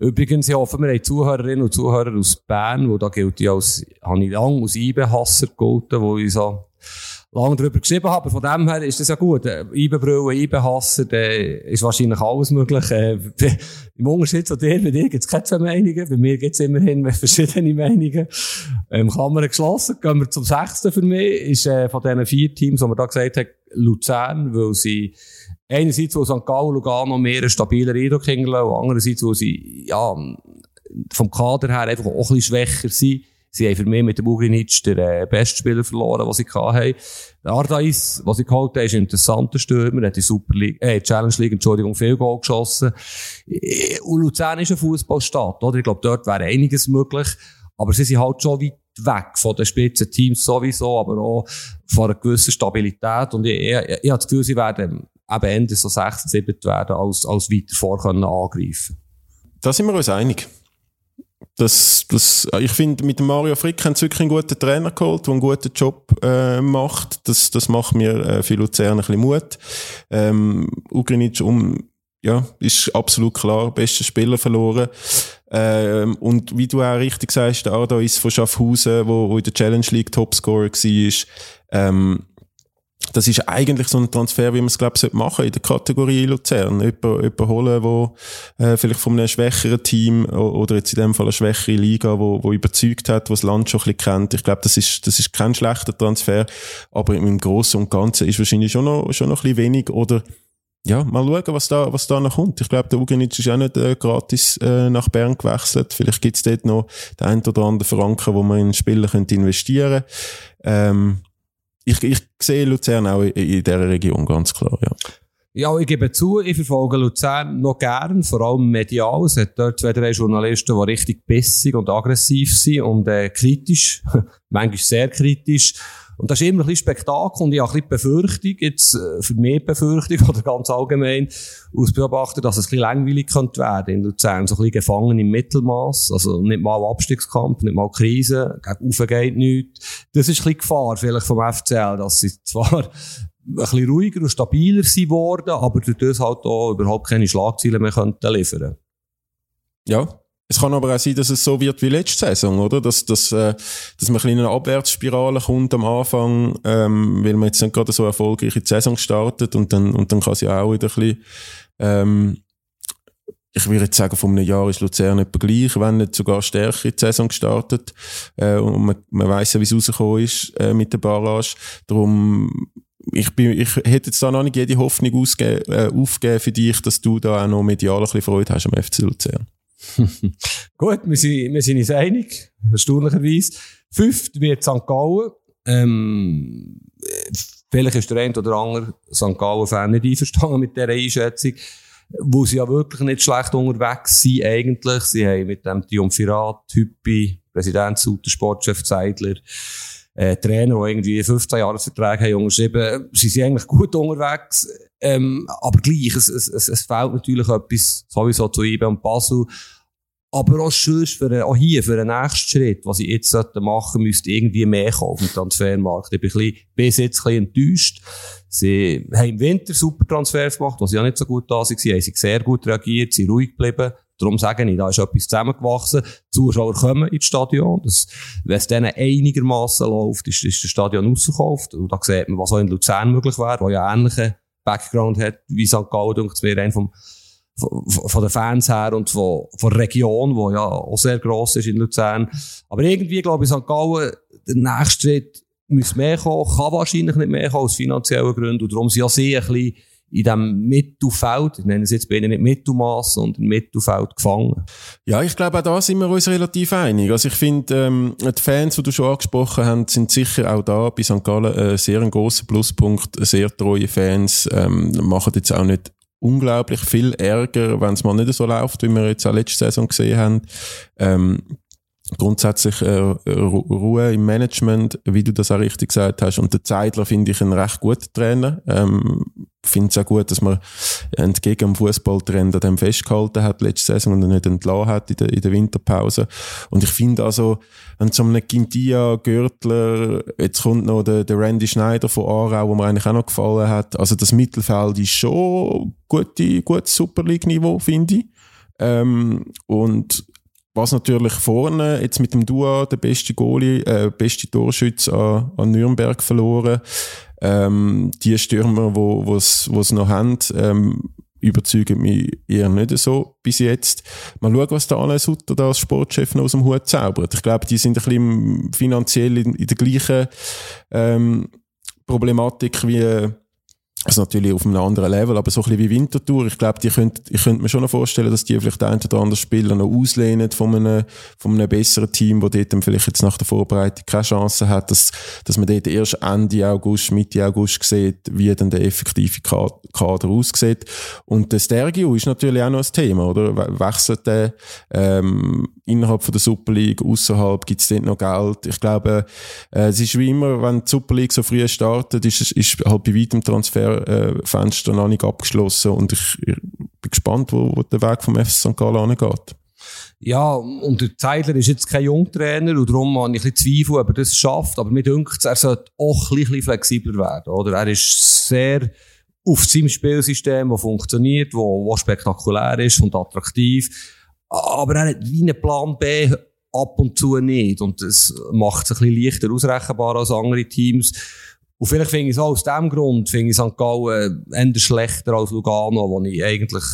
Übrigens, ich hoffe, wir haben Zuhörerinnen und Zuhörer aus Bern, wo da gilt ich als, habe ich lange IB-Hasser gehalten, wo ich so lange darüber geschrieben habe. Von dem her ist das ja gut. Einbebrüllen, einbehassen, da ist wahrscheinlich alles möglich. Äh, Im Unterschied zu dir, bei dir gibt es keine zwei Meinungen. Bei mir gibt es immerhin verschiedene Meinungen. Ähm, Klammern geschlossen. Gehen wir zum sechsten für mich. Ist äh, von diesen vier Teams, die wir da gesagt haben, Luzern, weil sie einerseits, wo St. Gallen, Lugano mehr einen stabiler Eindruck hinterlassen und andererseits, wo sie ja, vom Kader her einfach auch ein bisschen schwächer sind Sie haben für mich mit dem Ugrinic den äh, besten Spieler verloren, den sie hatten. Der Ardais, was ich geholt habe, ist ein interessanter Stürmer, hat die Super League, äh, Challenge League, Entschuldigung, viel Goal geschossen. Äh, und Luzern ist eine Fußballstadt, oder? Ich glaube, dort wäre einiges möglich. Aber sie sind halt schon weit weg von den Spitzenteams sowieso, aber auch von einer gewissen Stabilität. Und ich, ich, ich, ich habe das Gefühl, sie werden eben Ende so 16, 7 werden, als, als weiter vor können angreifen. Da sind wir uns einig das, das, ich finde, mit Mario Frick haben sie wirklich einen guten Trainer geholt, der einen guten Job äh, macht. Das, das macht mir äh, für Luzern ein bisschen Mut. Ähm, Ugrinic um, ja, ist absolut klar, bester Spieler verloren. Ähm, und wie du auch richtig sagst, der Arda ist von Schaffhausen, wo, wo in der Challenge League Topscorer war, ähm, das ist eigentlich so ein Transfer, wie man es, glaube ich, machen in der Kategorie Luzern. Jemand, jemand holen, wo äh, vielleicht von einem schwächeren Team oder jetzt in dem Fall eine schwächere Liga, wo, wo überzeugt hat, wo das Land schon ein bisschen kennt. Ich glaube, das ist, das ist kein schlechter Transfer, aber im Großen und Ganzen ist wahrscheinlich schon noch, schon noch ein bisschen wenig oder ja, mal schauen, was da, was da noch kommt. Ich glaube, der Ugenitz ist auch nicht äh, gratis äh, nach Bern gewechselt. Vielleicht gibt's dort noch den ein oder anderen Franken, wo man in Spieler könnte investieren ähm, ich, ich sehe Luzern auch in, in dieser Region, ganz klar, ja. Ja, ich gebe zu, ich verfolge Luzern noch gern, vor allem medial. Es hat dort zwei, drei Journalisten, die richtig bissig und aggressiv sind und äh, kritisch, manchmal sehr kritisch. Und das ist immer ein bisschen Spektakel und ich habe ein bisschen Befürchtung, jetzt äh, für mich Befürchtung oder ganz allgemein aus Beobachter, dass es ein bisschen langweilig könnte werden in Luzern. So ein bisschen gefangen im Mittelmaß, also nicht mal Abstiegskampf, nicht mal Krise, gegen Ufe geht nichts. Das ist ein bisschen Gefahr vielleicht vom FCL, dass sie zwar ein bisschen ruhiger und stabiler sind worden, aber durch das halt auch überhaupt keine Schlagzeilen mehr könnten liefern. Ja, es kann aber auch sein, dass es so wird wie letzte Saison, oder? Dass, dass, äh, dass man ein in eine Abwärtsspirale kommt am Anfang, ähm, weil man jetzt nicht gerade so erfolgreich in die Saison startet und dann, und dann kann sie auch wieder ein bisschen, ähm, ich würde jetzt sagen, von einem Jahr ist Luzern etwa gleich, wenn nicht sogar stärker in die Saison gestartet. Äh, und man, man weiss ja, wie es rausgekommen ist äh, mit der Barrage. Darum, ich, bin, ich hätte jetzt da noch nicht jede Hoffnung ausgegeben, äh, aufgegeben für dich, dass du da auch noch medial ein bisschen Freude hast am FC Luzern. Gut, wir sind, wir sind uns einig, erstaunlicherweise. Fünft wird St. Gallen. Ähm, vielleicht ist der eine oder andere St. Gallen-Fan nicht einverstanden mit dieser Einschätzung, wo sie ja wirklich nicht schlecht unterwegs sind eigentlich. Sie haben mit dem Triumphirat, Hüppi, Präsident Suter, Sportchef Zeidler, äh, Trainer, die irgendwie 15 Jahresverträge haben unterschrieben, sie sind eigentlich gut unterwegs. Ähm, aber gleich, es, es, es fehlt natürlich etwas sowieso zu IBE und Basel. Aber auch sonst für, auch hier, für den nächsten Schritt, was ich jetzt machen müsste irgendwie mehr auf dem Transfermarkt. Ich bin, ein bisschen, bis jetzt ein bisschen enttäuscht. Sie haben im Winter super Transfers gemacht, was ja nicht so gut da waren. Sie haben sehr gut reagiert, sind ruhig geblieben. Darum sage ich, da ist etwas zusammengewachsen. Die Zuschauer kommen ins Stadion. Das, wenn es denen einigermaßen läuft, ist, ist das Stadion ausverkauft. Und da sieht man, was auch in Luzern möglich wäre, wo ja ähnliche Background hat wie St. Gallen, denke ich mir, ein vom, von, den Fans her und von, von der Region, die ja auch sehr gross ist in Luzern. Aber irgendwie, glaube ich, St. Gallen, der nächste Schritt muss mehr kommen, kann wahrscheinlich nicht mehr kommen aus finanziellen Gründen. Und darum sind ja bisschen in diesem Mittelfeld, ich nenne es jetzt bei ihnen nicht Mittelmaß, sondern Mittelfeld gefangen. Ja, ich glaube, auch da sind wir uns relativ einig. Also ich finde, ähm, die Fans, die du schon angesprochen hast, sind sicher auch da bei St. Gallen äh, sehr ein grosser Pluspunkt, sehr treue Fans, ähm, machen jetzt auch nicht unglaublich viel Ärger, wenn es mal nicht so läuft, wie wir jetzt auch letzte Saison gesehen haben. Ähm, grundsätzlich äh, Ruhe im Management, wie du das auch richtig gesagt hast. Und der Zeidler finde ich einen recht guten Trainer. Ähm, finde es auch gut, dass man entgegen dem Fußballtrend an dem festgehalten hat letzte Saison und nicht entlassen hat in der, in der Winterpause. Und ich finde also, wenn so einem Quintia, Görtler, jetzt kommt noch der, der Randy Schneider von Aarau, wo mir eigentlich auch noch gefallen hat. Also das Mittelfeld ist schon gute, gutes Super League-Niveau, finde ich. Ähm, und was natürlich vorne, jetzt mit dem Dua, der beste Goalie, äh, beste Torschütz an, an Nürnberg verloren. Ähm, die Stürmer, wo wo's, wo's noch haben, ähm, überzeugen mich eher nicht so bis jetzt. Mal schauen, was der Alain Sutter da als Sportchef noch aus dem Hut zaubert. Ich glaube, die sind ein bisschen finanziell in, in der gleichen ähm, Problematik wie also natürlich auf einem anderen Level, aber so ein bisschen wie Wintertour. Ich glaube, die könnt, ich könnte mir schon noch vorstellen, dass die vielleicht ein oder andere Spieler noch auslehnen von einem, von einem besseren Team, wo dort dann vielleicht jetzt nach der Vorbereitung keine Chance hat, dass, dass man dort erst Ende August, Mitte August sieht, wie dann der effektive Kader aussieht. Und der Stergio ist natürlich auch noch ein Thema, oder? Wechselt der, ähm, innerhalb von der Super League, außerhalb gibt es dort noch Geld. Ich glaube, äh, es ist wie immer, wenn die Super League so früh startet, ist, ist halt bei weitem Transfer Fenster noch nicht abgeschlossen und ich, ich bin gespannt, wo, wo der Weg vom FC St. Gallen angeht. Ja, und der Zeidler ist jetzt kein Jungtrainer und darum habe ich ein Zweifel, ob er das schafft. Aber mir denkt, er sollte auch ein bisschen flexibler werden. Oder? Er ist sehr auf seinem Spielsystem, das funktioniert, wo spektakulär ist und attraktiv. Aber er hat wie einen Plan B ab und zu nicht. Und das macht es ein bisschen leichter ausrechenbar als andere Teams. Und vielleicht finde ich es auch aus diesem Grund, finde ich St. Gallen eher schlechter als Lugano, wo ich eigentlich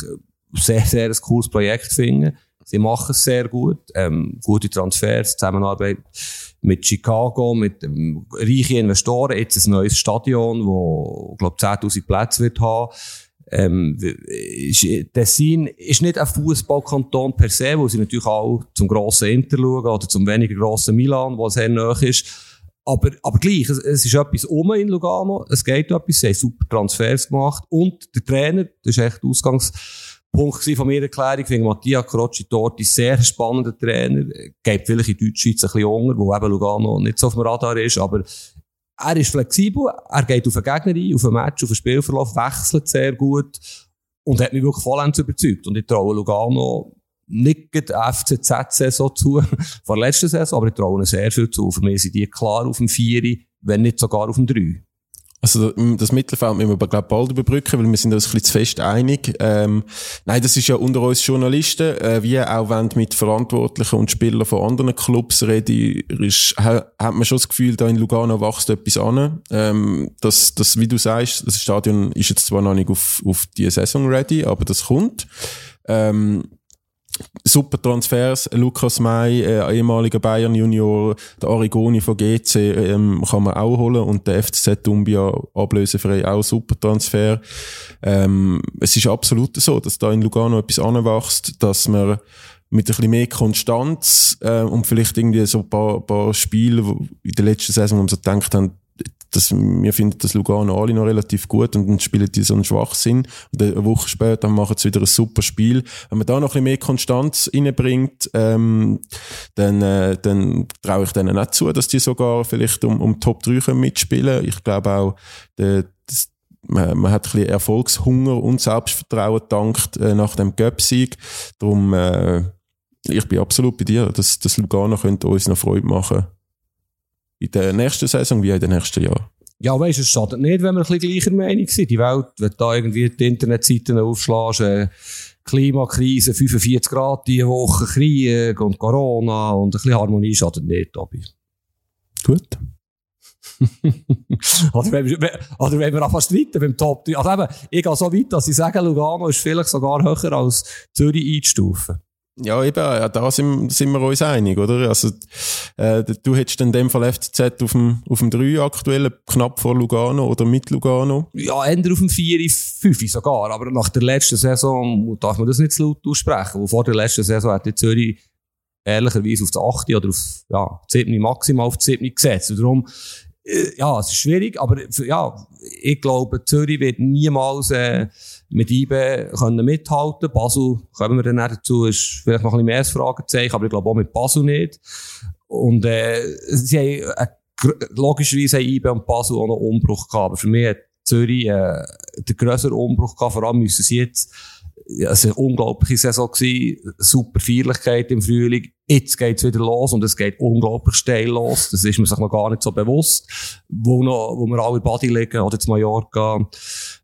sehr, sehr ein cooles Projekt finde. Sie machen es sehr gut, ähm, gute Transfers, Zusammenarbeit mit Chicago, mit ähm, reichen Investoren, jetzt ein neues Stadion, wo, glaube 10.000 Plätze wird haben. Ähm, Tessin ist nicht ein Fußballkanton per se, wo sie natürlich auch zum grossen Inter schauen oder zum weniger grossen Milan, wo sehr nahe ist. Aber, aber gleich, es, es ist etwas um in Lugano, es geht etwas, sie haben super Transfers gemacht und der Trainer, das ist echt der Ausgangspunkt von meiner Erklärung, ich finde Mattia Crocci dort ein sehr spannender Trainer, geht vielleicht in Deutschschweiz ein bisschen unter, wo eben Lugano nicht so auf dem Radar ist, aber er ist flexibel, er geht auf den Gegner ein, auf ein Match, auf den Spielverlauf, wechselt sehr gut und hat mich wirklich vollends überzeugt. Und ich traue Lugano nicht die FCZ-Saison zu, vor der letzten Saison, aber ich traue sehr viel zu. Für mich sind die klar auf dem 4, wenn nicht sogar auf dem 3. Also das Mittelfeld müssen wir aber glaub, bald überbrücken, weil wir sind uns ein bisschen zu fest einig. Ähm, nein, das ist ja unter uns Journalisten, äh, wie auch wenn mit Verantwortlichen und Spielern von anderen Clubs rede, ist, hat man schon das Gefühl, da in Lugano wächst etwas an. Ähm, das, das, wie du sagst, das Stadion ist jetzt zwar noch nicht auf, auf die Saison ready, aber das kommt. Ähm, super Transfers. Lukas May, äh, ehemaliger Bayern Junior, der Arigoni von GC ähm, kann man auch holen und der FCZ Umbia ablösefrei auch super Transfer. Ähm, es ist absolut so, dass da in Lugano etwas anwächst, dass man mit ein bisschen mehr Konstanz äh, und vielleicht irgendwie so ein paar, paar Spiele in der letzten Saison, wo man so gedacht haben, das, wir finden das Lugano alle noch relativ gut und dann spielen die so einen Schwachsinn. Und eine Woche später machen sie wieder ein super Spiel. Wenn man da noch ein bisschen mehr Konstanz reinbringt, ähm, dann, äh, dann traue ich denen nicht zu, dass die sogar vielleicht um, um Top 3 können mitspielen Ich glaube auch, der, das, man, man hat ein bisschen Erfolgshunger und Selbstvertrauen gedankt äh, nach dem Göpsieg. Darum, äh, ich bin absolut bei dir, dass das Lugano könnte uns noch Freude machen in der nächsten Saison wie in den nächsten Jahren. Ja, weißt du, es schadet nicht, wenn wir ein bisschen gleicher Meinung sind. Die Welt, wenn du da irgendwie die Internetseiten aufschlägst, äh, Klimakrise, 45 Grad diese Woche, Krieg und Corona und ein bisschen Harmonie schadet nicht, Tobi. Gut. oder, wenn wir, oder wenn wir einfach streiten beim Top 3. Also eben, ich gehe so weit, dass ich sage, Lugano ist vielleicht sogar höher als Zürich einzustufen. Ja, eben, ja, da sind, sind wir uns einig, oder? Also, äh, du hättest in dem Fall FCZ auf dem, auf dem 3 aktuell, knapp vor Lugano oder mit Lugano? Ja, eher auf dem 4, 5 sogar. Aber nach der letzten Saison darf man das nicht so laut aussprechen. Vor der letzten Saison hat die Zürich ehrlicherweise auf das 8 oder auf, ja, 7, maximal auf das 7 gesetzt. Und darum, äh, ja, es ist schwierig, aber ja, ich glaube, Zürich wird niemals äh, mit IBE können mithalten. Basel, kommen wir dann dazu, ist vielleicht noch ein bisschen mehr als Fragezeichen, aber ich glaube auch mit Basel nicht. Und äh, sie haben, äh, logischerweise haben IBE und Basel auch noch Umbruch gehabt, aber für mich hat Zürich äh, den grösseren Umbruch gehabt, vor allem müssen sie jetzt ja, es war eine unglaubliche Saison gewesen, super Feierlichkeit im Frühling. Jetzt geht's wieder los und es geht unglaublich steil los. Das ist man sich noch gar nicht so bewusst. Wo, noch, wo wir alle Body liegen oder zu Mallorca,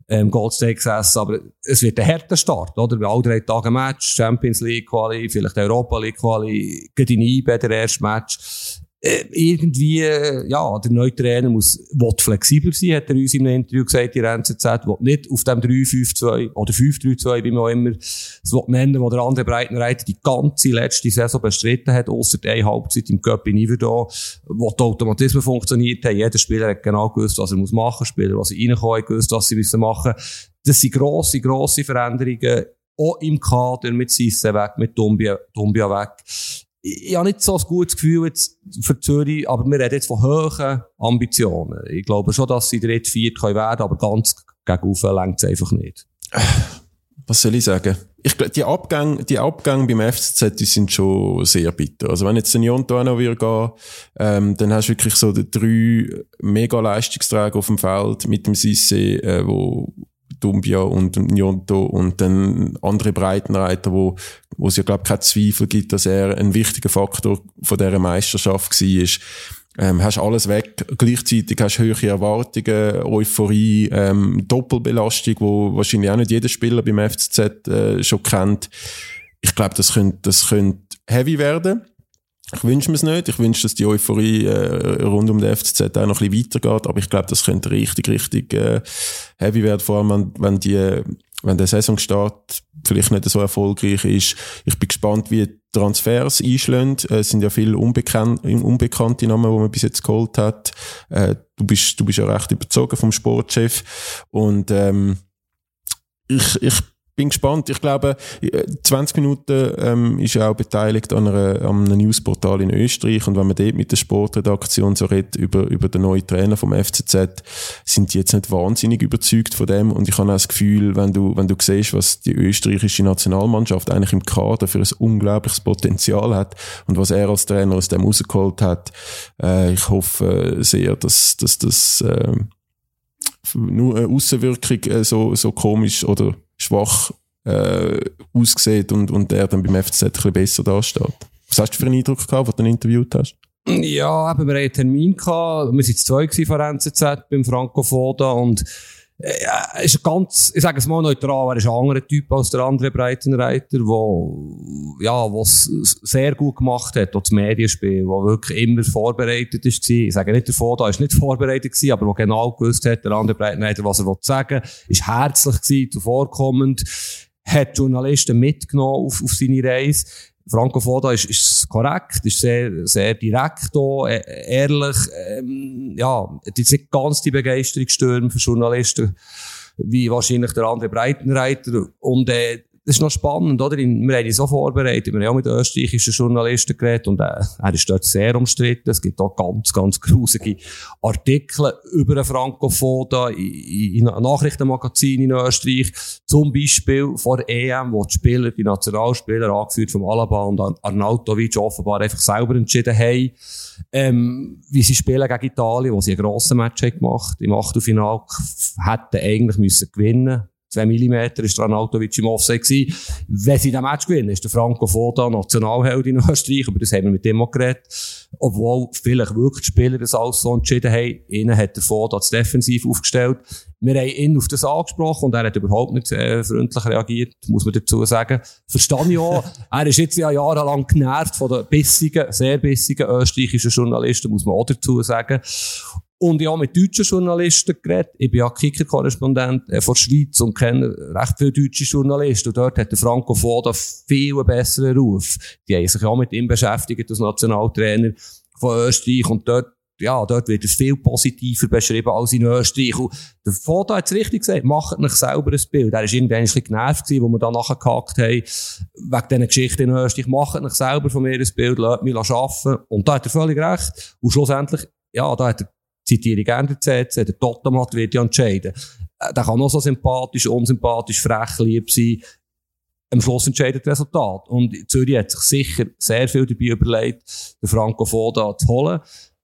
ähm, Goldsteak gesessen. Aber es wird ein harter Start, oder? Bei all drei Tagen Match, Champions League Quali, vielleicht Europa League Quali, geht in IBE der erste Match irgendwie, äh, ja, der neue Trainer muss, will flexibler sein, hat er uns in Interview gesagt, die NZZ, will nicht auf dem 3-5-2 oder 5-3-2, wie man auch immer es will nennen, wo der andere Breitenreiter die ganze letzte Saison bestritten hat, ausser der Halbzeit im Cup in Iverdon, wo die Automatismen funktioniert haben. Jeder Spieler hat genau gewusst, was er muss machen, Spieler, was sie reinkommen, gewusst, was sie müssen machen. Das sind grosse, grosse Veränderungen, auch im Kader, mit Sisse weg, mit Dumbia, Dumbia weg ich habe nicht so ein gutes Gefühl jetzt für Zürich, aber wir reden jetzt von hohen Ambitionen. Ich glaube schon, dass sie dritt, viert können werden, aber ganz gegen längt es einfach nicht. Was soll ich sagen? Ich glaube, die Abgänge, die Abgänge beim FCZ, die sind schon sehr bitter. Also wenn jetzt der Njonto auch noch wieder gehen, ähm, dann hast du wirklich so die drei mega Leistungsträger auf dem Feld mit dem Sisse, äh, wo Dumbia und Njonto und dann andere Breitenreiter, wo, wo es ja, glaube keinen Zweifel gibt, dass er ein wichtiger Faktor von dieser Meisterschaft war. Ähm, hast alles weg. Gleichzeitig hast du höhere Erwartungen, Euphorie, ähm, Doppelbelastung, wo wahrscheinlich auch nicht jeder Spieler beim FCZ äh, schon kennt. Ich glaube, das könnte, das könnte heavy werden. Ich wünsche mir es nicht. Ich wünsche, dass die Euphorie äh, rund um den FCZ auch noch ein bisschen weitergeht. Aber ich glaube, das könnte richtig, richtig äh, heavy werden. Vor allem, wenn, die, wenn der Saisonstart vielleicht nicht so erfolgreich ist. Ich bin gespannt, wie die Transfers einschlagen. Äh, es sind ja viele unbekan unbekannte Namen, die man bis jetzt geholt hat. Äh, du, bist, du bist ja recht überzogen vom Sportchef. Und ähm, ich, ich bin gespannt. Ich glaube, 20 Minuten ähm, ist ja auch beteiligt an, einer, an einem Newsportal in Österreich und wenn man dort mit der Sportredaktion so redet über, über den neuen Trainer vom FCZ, sind die jetzt nicht wahnsinnig überzeugt von dem und ich habe auch das Gefühl, wenn du, wenn du siehst, was die österreichische Nationalmannschaft eigentlich im Kader für ein unglaubliches Potenzial hat und was er als Trainer aus dem rausgeholt hat, äh, ich hoffe sehr, dass, dass das äh, nur eine Außenwirkung äh, so, so komisch oder schwach äh, aussieht und, und er dann beim FCZ bisschen besser dasteht. Was hast du für einen Eindruck gehabt, als du ihn interviewt hast? Ja, eben, wir hatten einen Termin gehabt. Wir waren zwei von NZZ beim Franco Foda und ja, ist ganz, ich sage es mal neutral, er ist ein anderer Typ als der andere Breitenreiter, wo, ja, was sehr gut gemacht hat, auch das Medienspiel, wo wirklich immer vorbereitet ist Ich sage nicht davon, da ist nicht vorbereitet aber wo genau gewusst hat, der andere Breitenreiter, was er sagen ist herzlich gewesen, zuvorkommend, hat Journalisten mitgenommen auf, auf seine Reise. Franco Foda ist, ist korrekt, ist sehr, sehr direkt auch, e, ehrlich, ähm, ja, hat jetzt nicht ganz die Begeisterungsstürme für Journalisten, wie wahrscheinlich der andere Breitenreiter. Und, äh, das ist noch spannend, oder? Wir haben ihn so vorbereitet. Wir haben auch mit österreichischen Journalisten geredet und äh, er ist dort sehr umstritten. Es gibt auch ganz, ganz grusige Artikel über den Frankophon in, in Nachrichtenmagazinen in Österreich. Zum Beispiel vor EM, wo die Spieler, die Nationalspieler, angeführt vom Alaba und Arnautovic offenbar einfach selber entschieden haben, ähm, wie sie spielen gegen Italien, wo sie einen grossen Match haben gemacht. Im Achtelfinale hätten eigentlich müssen gewinnen 2 mm ist Ranautovic im Offside gewesen. Wenn sie den Match gewinnen, ist der Franco Foda Nationalheld in Österreich, aber das haben wir mit dem auch geredet. Obwohl vielleicht wirklich die Spieler das alles so entschieden haben. Ihnen hat der Foda das Defensiv aufgestellt. Wir haben ihn auf das angesprochen und er hat überhaupt nicht äh, freundlich reagiert, muss man dazu sagen. Verstehe ich auch. er ist jetzt ja jahrelang genervt von den bissigen, sehr bissigen österreichischen Journalisten, muss man auch dazu sagen. Und ich habe mit deutschen Journalisten geredet. Ich bin ja Kicker-Korrespondent äh, von der Schweiz und kenne recht viele deutsche Journalisten. Und dort hat der Franco Foda viel besseren Ruf. Die haben sich auch mit ihm beschäftigt, als Nationaltrainer von Österreich. Und dort ja, dort wird es viel positiver beschrieben als in Österreich. Und der Foto hat es richtig gesagt, macht nicht selber ein Bild. Er war irgendwie ein bisschen genervt wo wir da nachgehakt haben, wegen diesen Geschichten in Österreich. Macht nicht selber von mir ein Bild, lasst mich arbeiten. Und da hat er völlig recht. Und schlussendlich, ja, da hat er, ich gerne der CC, der Totomat wird ja entscheiden. Äh, der kann auch so sympathisch, unsympathisch, frech, lieb sein. Am Schluss entscheidet das Resultat. Und Zürich hat sich sicher sehr viel dabei überlegt, den Franco Foda zu holen.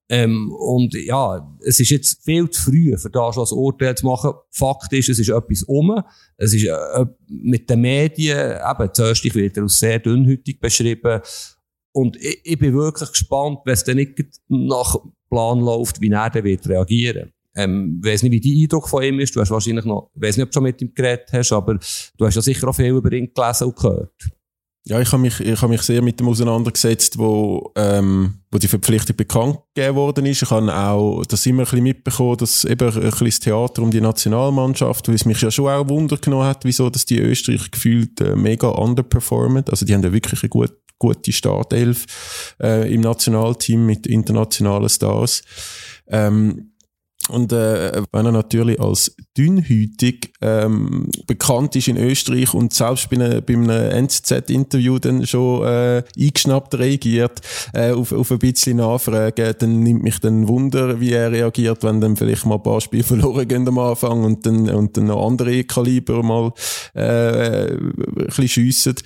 Ähm, und ja, es ist jetzt viel zu früh, für da schon ein Urteil zu machen. Fakt ist, es ist etwas um. Es ist äh, mit den Medien, eben, zuerst wird er als sehr dünnhütig beschrieben. Und ich, ich bin wirklich gespannt, wenn es dann nicht nach Plan läuft, wie er dann wird reagieren ähm, ich weiss nicht, wie dein Eindruck von ihm ist. Du hast wahrscheinlich noch, ich weiss nicht, ob du schon mit ihm geredet hast, aber du hast ja sicher auch viel über ihn gelesen und gehört. Ja, ich habe mich, ich habe mich sehr mit dem auseinandergesetzt, wo, ähm, wo die Verpflichtung bekannt gegeben worden ist. Ich habe auch das immer ein bisschen mitbekommen, dass eben ein bisschen das Theater um die Nationalmannschaft, weil es mich ja schon auch Wunder genommen hat, wieso, dass die Österreich gefühlt äh, mega underperformen. Also die haben ja wirklich eine gut, gute Startelf äh, im Nationalteam mit internationalen Stars. Ähm, und äh, wenn er natürlich als dünnhütig ähm, bekannt ist in Österreich und selbst bei, ne, bei einem NZZ-Interview dann schon äh, eingeschnappt reagiert äh, auf, auf ein bisschen Nachfragen, dann nimmt mich dann Wunder, wie er reagiert, wenn dann vielleicht mal ein paar Spiele verloren gehen am Anfang und dann, und dann noch andere Kaliber mal äh, ein bisschen schiessen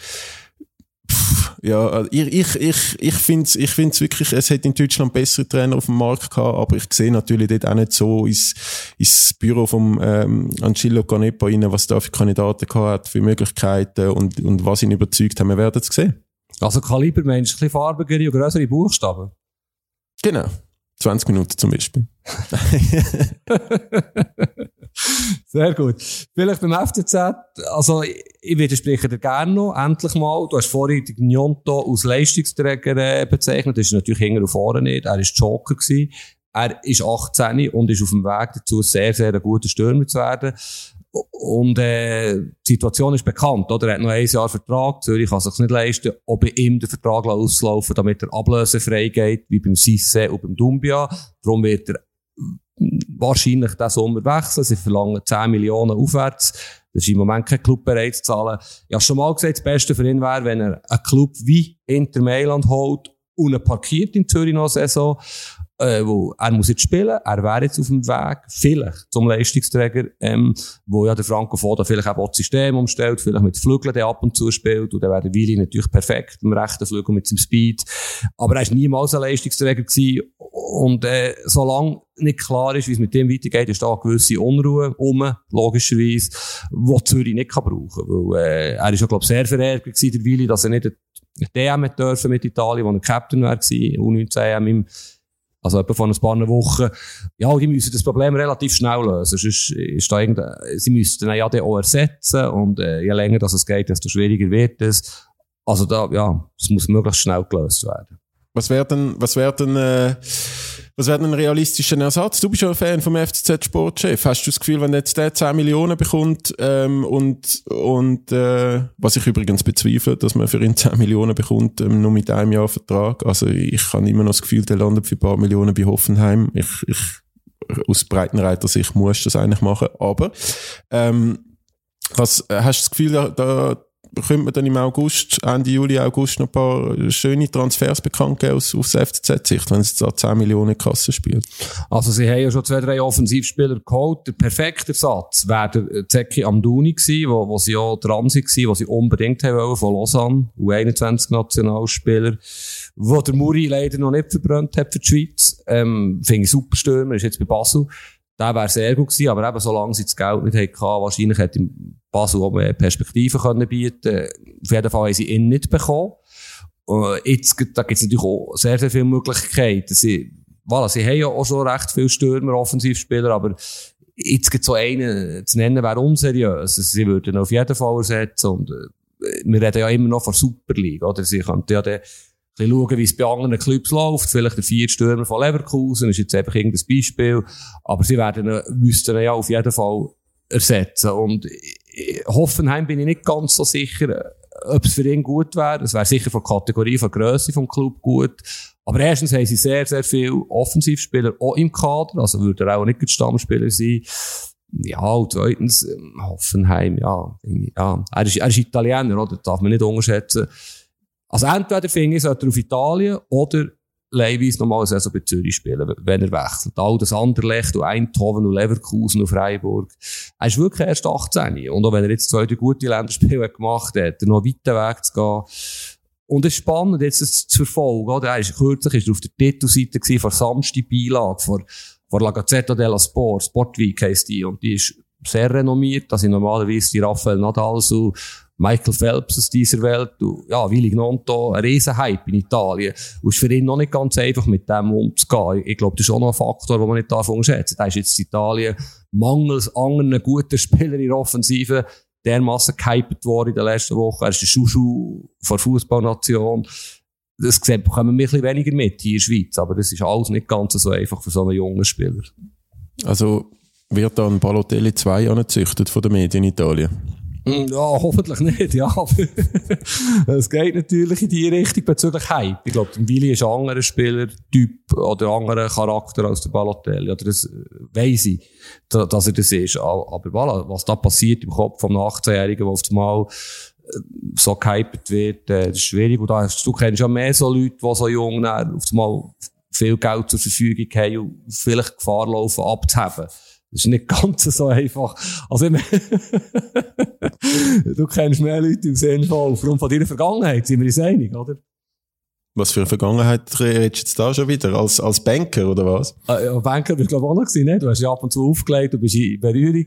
ja, ich, ich, ich, ich finde es ich find's wirklich, es hat in Deutschland bessere Trainer auf dem Markt gehabt, aber ich sehe natürlich dort auch nicht so ins, ins Büro vom ähm, Angelo Canepa rein, was da für Kandidaten gehabt hat, für Möglichkeiten und, und was ihn überzeugt haben. Wir werden es sehen. Also Kaliber meinst du ein bisschen farbigere und größere Buchstaben? Genau. 20 Minuten zum Beispiel. Sehr gut. Vielleicht beim FCZ, also ich widerspreche dir gerne noch, endlich mal. Du hast vorhin den Gnonto als Leistungsträger äh, bezeichnet, das ist natürlich hinter und vorne nicht. Er war Joker gewesen. Er ist 18 und ist auf dem Weg dazu, sehr, sehr ein guter Stürmer zu werden. Und äh, die Situation ist bekannt, oder? Er hat noch ein Jahr Vertrag, Zürich kann sich nicht leisten, ob bei ihm der Vertrag auslaufen damit er ablösefrei geht, wie beim Sisse und beim Dumbia. Darum wird er wahrscheinlich diesen Sommer wechseln. Sie verlangen 10 Millionen aufwärts. Das ist im Moment kein Club bereit zu zahlen. Ich habe schon mal gesagt, das Beste für ihn wäre, wenn er einen Club wie Inter Mailand holt und er parkiert in Zürich noch Saison äh, er muss jetzt spielen, er wäre jetzt auf dem Weg, vielleicht zum Leistungsträger, ähm, wo ja der Franco Foda vielleicht auch das System umstellt, vielleicht mit Flügeln der ab und zu spielt, und dann wäre der Willi natürlich perfekt im rechten Flügel mit seinem Speed. Aber er ist niemals ein Leistungsträger gewesen, und äh, solange nicht klar ist, wie es mit dem weitergeht, ist da eine gewisse Unruhe um, logischerweise, die Zürich nicht kann brauchen. Weil, äh, er ist ja, glaube sehr verärgert gewesen, der Willi, dass er nicht DM dürfen mit Italien, wo er Captain war, U19 im also etwa vor ein paar Wochen. Ja, die müssen das Problem relativ schnell lösen. Sonst ist da sie müssen ja auch ersetzen und äh, je länger das es geht, desto schwieriger wird es. Also da, ja, es muss möglichst schnell gelöst werden. Was wäre denn, was wäre denn, äh, was wäre ein realistischer Ersatz? Du bist ja ein Fan vom FCZ Sportchef. Hast du das Gefühl, wenn jetzt der 10 Millionen bekommt ähm, und, und äh, was ich übrigens bezweifle, dass man für ihn 10 Millionen bekommt, ähm, nur mit einem Jahr Vertrag. Also ich habe immer noch das Gefühl, der landet für ein paar Millionen bei Hoffenheim. Ich, ich aus Breitenreiter Sicht muss das eigentlich machen. Aber ähm, was, äh, hast du das Gefühl, da, da könnte man dann im August, Ende Juli, August noch ein paar schöne Transfers bekannt geben aus, aus FCZ-Sicht, wenn es da 10 Millionen Kasse spielt. Also sie haben ja schon zwei, drei Offensivspieler geholt. Der perfekte Satz wäre der Zeki Amduni gewesen, wo, wo sie auch dran waren, wo sie unbedingt haben wollen, von Lausanne, U21-Nationalspieler, wo der Muri leider noch nicht verbrannt hat für die Schweiz. Ähm, finde ich super Stürmer, ist jetzt bei Basel. Der wäre sehr gut gewesen, aber eben, solange sie das Geld nicht hatten, wahrscheinlich hätte Basel auch mehr Perspektiven können bieten Auf jeden Fall haben sie ihn nicht bekommen. Und jetzt, da gibt es natürlich auch sehr, sehr viele Möglichkeiten. Sie, voilà, sie haben ja auch schon recht viele Stürmer, Offensivspieler, aber jetzt gibt es so einen zu nennen, wäre unseriös. Also, sie würden auf jeden Fall ersetzen und äh, wir reden ja immer noch von Super League, oder? Sie könnten ja dann bisschen schauen, wie es bei anderen Clubs läuft. Vielleicht der vier Stürmer von Leverkusen ist jetzt einfach irgendein Beispiel. Aber sie werden, müssten ja auf jeden Fall ersetzen. Und Hoffenheim bin ich nicht ganz so sicher, ob es für ihn gut wäre. Es wäre sicher von Kategorie, von Grösse vom Club gut. Aber erstens haben sie sehr, sehr viele Offensivspieler auch im Kader. Also würde er auch nicht Stammspieler sein. Ja, und zweitens, Hoffenheim, ja, ja. Er ist, er ist Italiener, oder? Das darf man nicht unterschätzen. Also entweder finde ich, sollte er auf Italien oder leihweise nochmal eine Saison bei Zürich spielen, wenn er wechselt. All das Anderlecht und Eindhoven und Leverkusen und Freiburg. Er ist wirklich erst 18. Und auch wenn er jetzt zwei, gute Länderspiele gemacht hat, noch weiter Weg zu gehen. Und es ist spannend, jetzt das zu verfolgen. Oder? Er ist, kürzlich ist er auf der Titelseite gewesen, von Samstag Beilage, vor, vor La Gazzetta della Sport, Sportweek heisst die. Und die ist sehr renommiert. Da sind normalerweise die Raphael Nadal so Michael Phelps aus dieser Welt, und, ja, Willi Gnonto, ein Riesenhype in Italien. Und es ist für ihn noch nicht ganz einfach, mit dem umzugehen. Ich glaube, das ist auch noch ein Faktor, den man nicht darf unterschätzen. Da ist jetzt Italien mangels anderen guten Spieler in der Offensive dermassen gehypet worden in den letzten Wochen. Er ist der Schuschu von Fußballnation. Das bekommen wir ein bisschen weniger mit hier in der Schweiz. Aber das ist alles nicht ganz so einfach für so einen jungen Spieler. Also, wird dann Balotelli 2 angezüchtet von den Medien in Italien? Ja, hoffentlich nicht, ja. es geht natürlich in die Richtung bezüglich Hype. Ich glaube, Willi ist ein anderer Spielertyp oder ein anderer Charakter als der Balotelli. Oder das weiss ich, dass er das ist. Aber voilà, was da passiert im Kopf vom 18-Jährigen, der auf einmal äh, so gehypet wird, äh, das ist schwierig. Und da du kennst ja mehr so Leute, die so jung auf einmal viel Geld zur Verfügung haben und vielleicht Gefahr laufen, abzuheben. Das ist nicht ganz so einfach. Also, du kennst mehr Leute im von, aufgrund von deiner Vergangenheit, sind wir uns einig, oder? Was für eine Vergangenheit redest du jetzt da schon wieder? Als, als Banker, oder was? Ah, ja, Banker bist du, glaube ich, auch noch gewesen, ne? Du hast ja ab und zu aufgelegt, du bist in Berührung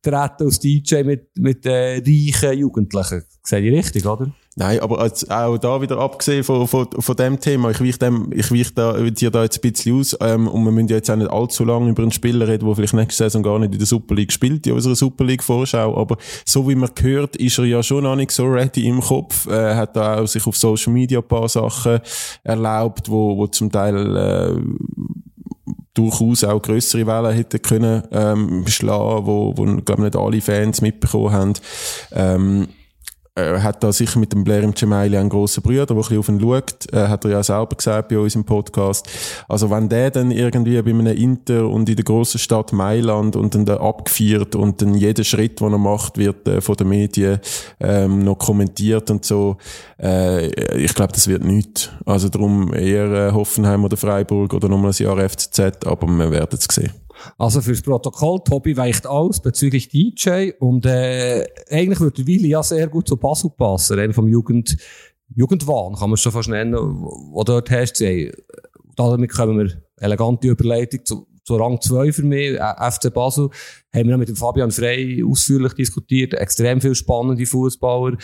getreten als DJ mit, mit, äh, reichen Jugendlichen. Sehe ich richtig, oder? Nein, aber als, auch da wieder abgesehen von, von, von dem Thema, ich weiche, dem, ich weiche da, dir da jetzt ein bisschen aus, ähm, und wir müssen ja jetzt auch nicht allzu lange über einen Spieler reden, der vielleicht nächste Saison gar nicht in der Super League spielt, in unserer Super League Vorschau, aber so wie man hört, ist er ja schon noch nicht so ready im Kopf, äh, hat da auch sich auf Social Media ein paar Sachen erlaubt, wo, wo zum Teil, äh, durchaus auch größere Wellen hätten können ähm, schlagen, wo, wo glaube nicht alle Fans mitbekommen haben. Ähm, er hat da sicher mit dem Blair im Gemaili einen grossen Bruder, der ein bisschen auf ihn schaut. Äh, hat er ja selber gesagt bei uns im Podcast. Also wenn der dann irgendwie bei einem Inter und in der grossen Stadt Mailand und dann da abgefeiert und dann jeder Schritt, den er macht, wird äh, von den Medien ähm, noch kommentiert und so. Äh, ich glaube, das wird nichts. Also darum eher äh, Hoffenheim oder Freiburg oder nochmal ein Jahr FCZ, aber wir werden es sehen. Also fürs Protokoll, Tobi weicht aus bezüglich DJ und äh, eigentlich würde Willi ja sehr gut zu Basel passen, eben vom Jugend, Jugendwahn, kann man es schon fast nennen, wo dort hast. Sie, damit kommen wir elegante Überleitung zu, zu Rang 2 für mich, FC Basel, haben wir mit dem Fabian Frey ausführlich diskutiert, extrem viel spannende Fußballer.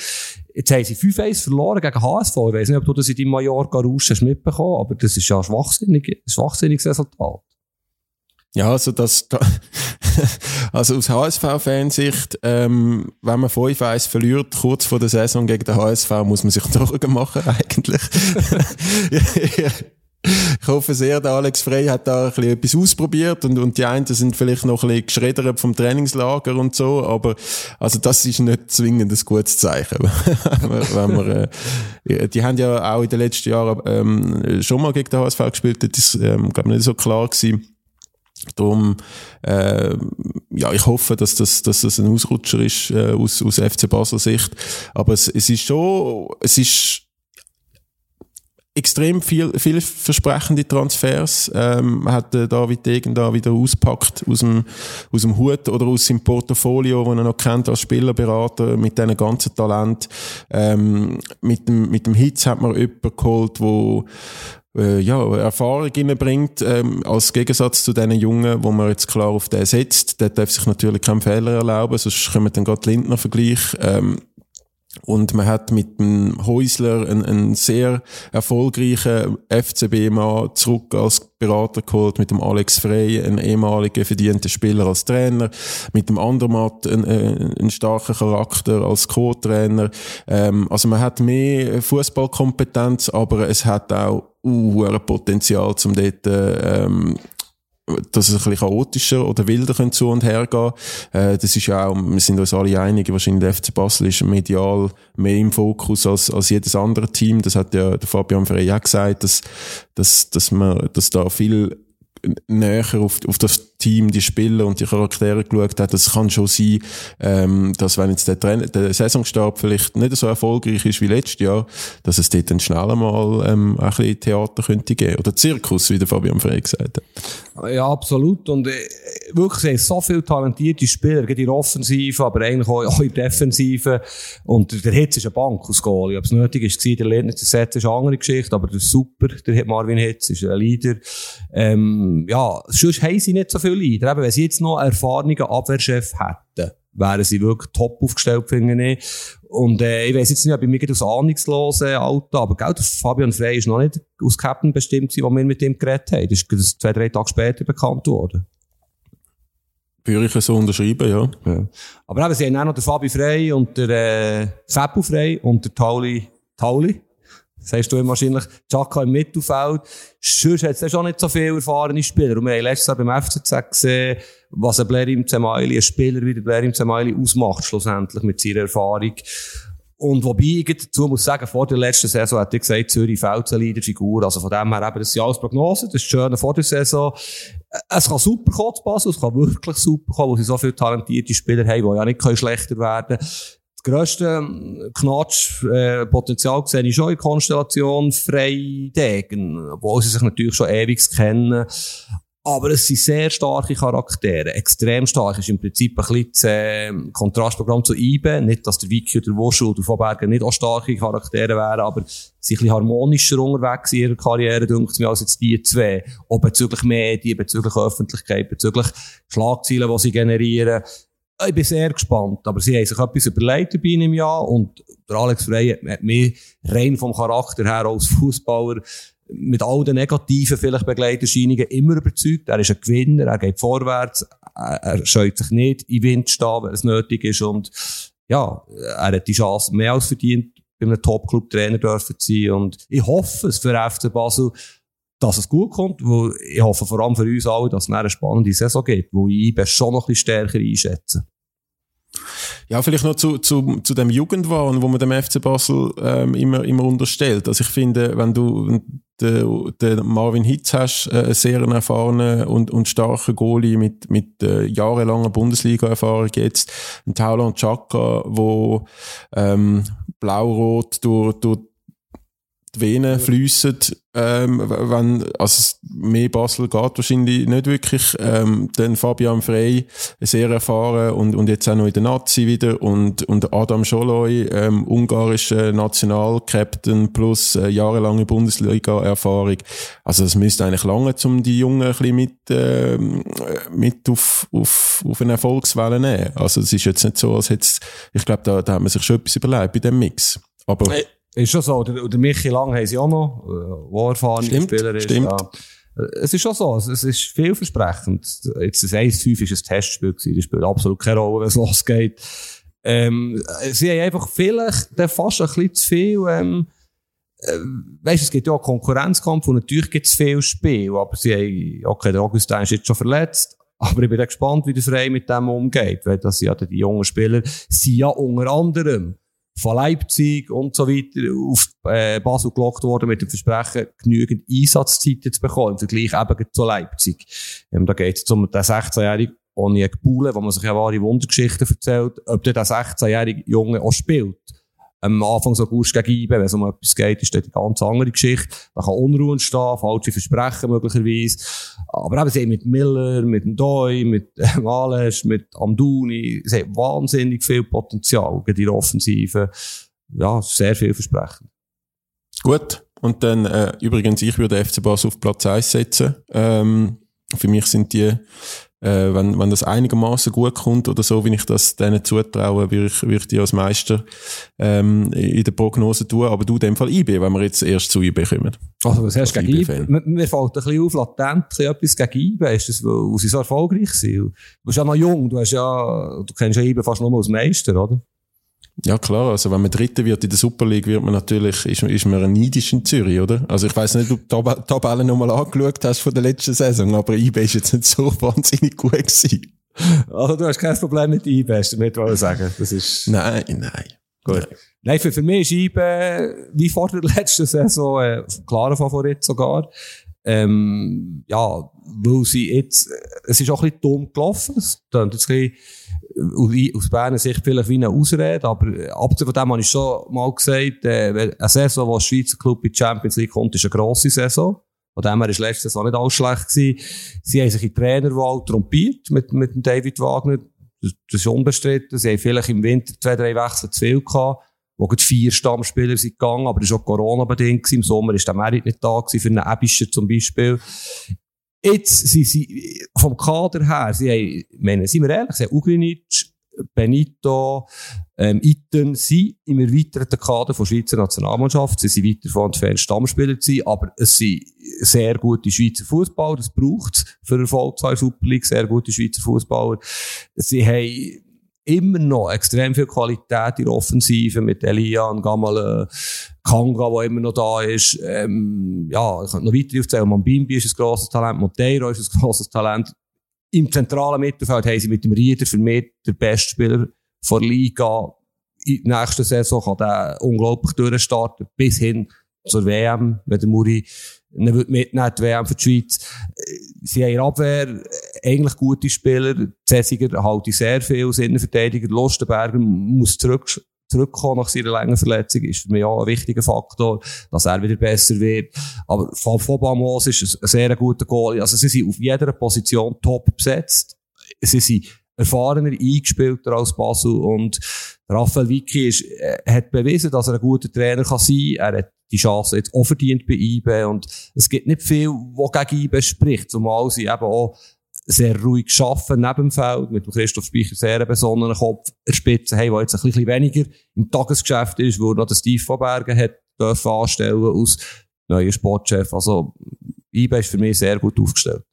Jetzt haben sie 5-1 verloren gegen HSV. Ich weiß nicht, ob du das in deinem Mallorca-Rausch hast mitbekommen, aber das ist ja ein schwachsinnig, ein schwachsinniges Resultat. Ja, also das, da, also aus HSV-Fansicht, ähm, wenn man 5-1 verliert, kurz vor der Saison gegen den HSV, muss man sich Sorgen machen, eigentlich. ich hoffe sehr, der Alex Frey hat da ein bisschen etwas ausprobiert und, und die einen sind vielleicht noch ein bisschen geschreddert vom Trainingslager und so, aber also das ist nicht zwingend ein gutes Zeichen. wenn man, äh, die haben ja auch in den letzten Jahren ähm, schon mal gegen den HSV gespielt, das ist, ähm, glaube nicht so klar gewesen Darum, äh, ja, ich hoffe, dass das, dass das ein Ausrutscher ist äh, aus, aus FC Basel Sicht. Aber es, es ist schon, es ist extrem viel, viel versprechende Transfers ähm, hat äh, David Degen da wieder auspackt aus dem, aus dem Hut oder aus seinem Portfolio, das er noch kennt als Spielerberater mit diesen ganzen Talent. Ähm, mit dem, mit dem Hitz hat man jemanden geholt, wo äh, ja, Erfahrung reinbringt, ähm, als Gegensatz zu den Jungen, wo man jetzt klar auf den setzt. Der darf sich natürlich keinen Fehler erlauben, sonst kommen dann gerade Lindner-Vergleich. Ähm, und man hat mit dem Häusler einen, einen sehr erfolgreichen FCB-Mann zurück als Berater geholt, mit dem Alex Frey, einen ehemaligen verdienten Spieler als Trainer, mit dem Andermatt einen, äh, einen starken Charakter als Co-Trainer. Ähm, also man hat mehr Fußballkompetenz, aber es hat auch uh, Potenzial, um dort ähm, dass es ein bisschen chaotischer oder wilder können zu und her gehen. Äh, das ist ja auch, wir sind uns alle einig, wahrscheinlich der FC Basel ist medial mehr im Fokus als, als jedes andere Team. Das hat ja der Fabian Frey auch gesagt, dass, dass, dass man, dass da viel näher auf, auf das Team, die Spieler und die Charaktere geschaut hat. Es kann schon sein, ähm, dass wenn jetzt der, Trainer, der Saisonstart vielleicht nicht so erfolgreich ist wie letztes Jahr, dass es dort dann schneller mal ähm, ein bisschen Theater könnte geben. Oder Zirkus, wie der Fabian Frey gesagt hat. Ja, absolut. Und äh, wirklich, so viele talentierte Spieler, in der Offensive, aber eigentlich auch, auch in der Defensive. Und der Hitz ist eine Bank aus Goalie. Ob es nötig ist, der lernt nicht zu setzen, ist eine andere Geschichte, aber der ist super, der Marvin Hitz, ist ein Leader. Ähm, ja, sonst haben sie nicht so viel Leader. Eben, wenn sie jetzt noch einen erfahrenen Abwehrchef hätten, wären sie wirklich top aufgestellt, finde ich. Und äh, ich weiss jetzt nicht, ob ich mich aus ahnungslosen Alter, aber gell, Fabian Frey ist noch nicht aus Captain bestimmt gewesen, als wir mit ihm geredet haben. Das ist zwei, drei Tage später bekannt worden. Würde ich so unterschreiben, ja. ja. Aber eben, sie haben auch noch den Fabi Frey und der äh, Feppu Frey und der Tauli, Tauli. Das heißt, du wahrscheinlich Chaka im Mittelfeld. Sonst hat es schon nicht so viele erfahrene Spieler. Und wir haben letztes Jahr beim FCZ gesehen, was ein Blerim Zemaili, ein Spieler wie der Blerim Zemaili ausmacht, schlussendlich mit seiner Erfahrung. Und wobei ich dazu muss sagen, vor der letzten Saison hat er gesagt, Zürich fällt eine Leader-Figur. Also von dem her eben, das sind alles Prognosen. Das ist schön vor der Saison. Es kann super kommen passen, es kann wirklich super kommen, weil sie so viele talentierte Spieler haben, die ja nicht schlechter werden können grösste ähm, Knatsch-Potenzial äh, sehe ich schon in Konstellation Freidegen, obwohl sie sich natürlich schon ewig kennen. Aber es sind sehr starke Charaktere, extrem stark. Ist im Prinzip ein bisschen das äh, Kontrastprogramm zu IBE. Nicht, dass der Vicky oder Wurschel oder Von Bergen nicht auch starke Charaktere wären, aber sie ein bisschen harmonischer unterwegs in ihrer Karriere, denkt mir, als jetzt die zwei. Auch bezüglich Medien, bezüglich Öffentlichkeit, bezüglich Schlagzeilen, die sie generieren. Ich bin sehr gespannt, aber sie haben sich etwas überlegt bei einem Jahr und der Alex Frey hat mich rein vom Charakter her als Fußballer mit all den negativen vielleicht Begleiterscheinungen immer überzeugt. Er ist ein Gewinner, er geht vorwärts, er scheut sich nicht in Wind stehen, wenn es nötig ist und ja, er hat die Chance mehr als verdient, bei einem Top-Club Trainer dürfen sein und ich hoffe es für FC Basel, dass es gut kommt, weil ich hoffe vor allem für uns alle, dass es eine spannende Saison gibt, wo ich IBE schon noch ein bisschen stärker einschätze. Ja, vielleicht noch zu, zu, zu dem Jugendwahn, wo man dem FC Basel ähm, immer, immer unterstellt. Also ich finde, wenn du den, den Marvin Hitz hast, äh, einen sehr erfahrenen und, und starken Goalie mit, mit äh, jahrelanger Bundesliga-Erfahrung jetzt, ein Tauler und Chaka, wo ähm, blau-rot durch, durch die Venen fließen, ähm, wenn, also mehr Basel geht wahrscheinlich nicht wirklich, ähm, dann Fabian Frey, sehr erfahren und, und jetzt auch noch in der Nazi wieder und, und Adam Scholoi, ähm, ungarischer Nationalkapitän plus äh, jahrelange Bundesliga-Erfahrung. Also das müsste eigentlich lange, um die Jungen ein bisschen mit, ähm, mit auf, auf, auf eine Erfolgswelle nehmen. Also es ist jetzt nicht so, als hätte ich glaube, da, da hat man sich schon etwas überlegt bei dem Mix. Aber, hey ist schon so. Der, der Michi Lang haben sie auch noch, wo erfahren Spieler ist. Stimmt. Ja. Es ist schon so, es ist vielversprechend. Jetzt das 1-5 ist ein Testspiel gewesen, das spielt absolut keine Rolle, wenn es losgeht. Ähm, sie haben einfach vielleicht fast ein bisschen zu viel, ähm, äh, weißt, es gibt ja auch Konkurrenzkampf und natürlich gibt es viel Spiel, aber sie haben, okay, der Augustin ist jetzt schon verletzt, aber ich bin gespannt, wie der Frey mit dem umgeht, weil das ja die jungen Spieler sind ja unter anderem von Leipzig und so weiter auf äh, Basel gelockt worden mit dem Versprechen, genügend Einsatzzeiten zu bekommen, im Vergleich eben zu Leipzig. Ähm, da geht es um den 16-jährigen Oniek Bule, wo man sich ja wahre Wundergeschichten erzählt, ob der 16-jährige Junge auch spielt am Anfang so August gegen IBE, wenn es um etwas geht, ist das eine ganz andere Geschichte. Da kann Unruhe entstehen, falsche Versprechen möglicherweise. Aber eben, sie haben mit Miller, mit Doi, mit Males, mit Amduni, sie haben wahnsinnig viel Potenzial in der Offensive. Ja, sehr vielversprechend. Gut. Und dann, äh, übrigens, ich würde FC Basel auf Platz 1 setzen. Ähm, für mich sind die, äh, wenn, wenn das einigermaßen gut kommt oder so, wie ich das denen zutraue, würde ich, würde ich die als Meister ähm, in der Prognose tun. Aber du in dem Fall IB, wenn wir jetzt erst zu IB kommen. Also, was hast du gegen IB? Mir, fällt ein bisschen auf, latent ein bisschen etwas gegen IB. Ist das, weil sie so erfolgreich sind? Du bist ja noch jung, du hast ja, du kennst ja IB fast nur als Meister, oder? Ja klar, also wenn man Dritter wird in der Super League, wird man natürlich, ist, ist man neidisch in Zürich, oder? Also ich weiß nicht, ob du die Tab- Tabelle nochmal angeschaut hast von der letzten Saison, aber IB ist jetzt nicht so wahnsinnig gut gewesen. Also, du hast kein Problem mit IB, hast du wollen sagen. Das ist, Nein, nein. Gut. Nein, für, für mich ist IBE, wie vor der letzten Saison, äh, ein klarer Favorit sogar. Ähm, ja, weil sie jetzt, es ist auch ein bisschen dumm gelaufen. Es klingt jetzt ein bisschen, äh, aus Berner Sicht vielleicht wie eine Ausrede, aber äh, abgesehen von dem habe ich schon mal gesagt, äh, eine Saison, wo ein Schweizer Club in die Champions League kommt, ist eine grosse Saison. Von dem her ist letzte Saison nicht alles schlecht gewesen. Sie haben sich in die Trainerwahl trompiert mit, mit dem David Wagner. Das, das ist unbestritten. Sie haben vielleicht im Winter zwei, drei Wechsel zu viel gehabt, wo gerade vier Stammspieler sind gegangen, aber das war auch Corona-bedingt. Im Sommer ist der Merit nicht da gewesen, für einen Ebischer zum Beispiel. Jetzt sind sie vom Kader her, sie haben, meine, sind wir ehrlich, sie haben Ugrinic, Benito, ähm, Iten sind im erweiterten Kader von Schweizer Nationalmannschaft. Sie sind weit davon entfernt, Stammspieler zu sein, aber es sind sehr gute Schweizer Fußballer. Das braucht es für Erfolg zwei Super League, sehr gute Schweizer Fußballer. Sie haben immer noch extrem viel Qualität in der Offensive mit Elian, Gamale, Kanga, der immer noch da ist. Ähm, ja, ich könnte noch weiter aufzählen. Mambimbi ist ein grosses Talent, Monteiro ist ein grosses Talent. Im zentralen Mittelfeld haben sie mit dem Rieder für mich der beste Spieler der Liga. In der nächsten Saison kann der unglaublich durchstarten, bis hin zur WM, wenn der Muri wird mitnehmen, die WM für die Schweiz. Äh, Sie haben der Abwehr eigentlich gute Spieler. Zessiger halte ich sehr viel Innenverteidiger. Lustenberger muss zurück, zurückkommen nach seiner langen Verletzung. Ist für mich auch ein wichtiger Faktor, dass er wieder besser wird. Aber Van Fobamos ist ein sehr guter Goalie. Also sie sind auf jeder Position top besetzt. Sie sind erfahrener, eingespielter als Basel und Raphael Vicky ist, äh, hat bewiesen, dass er ein guter Trainer kann sein kann. Er hat die Chance jetzt auch verdient bei IBE und es gibt nicht viel, was gegen IBE spricht, zumal sie eben auch sehr ruhig arbeiten neben dem Feld, mit dem Christoph Speicher sehr einen besonnenen Kopf der Spitze haben, der jetzt ein bisschen weniger im Tagesgeschäft ist, wo noch der Steve von Bergen hat anstellen als neuer Sportchef. Also IBE ist für mich sehr gut aufgestellt.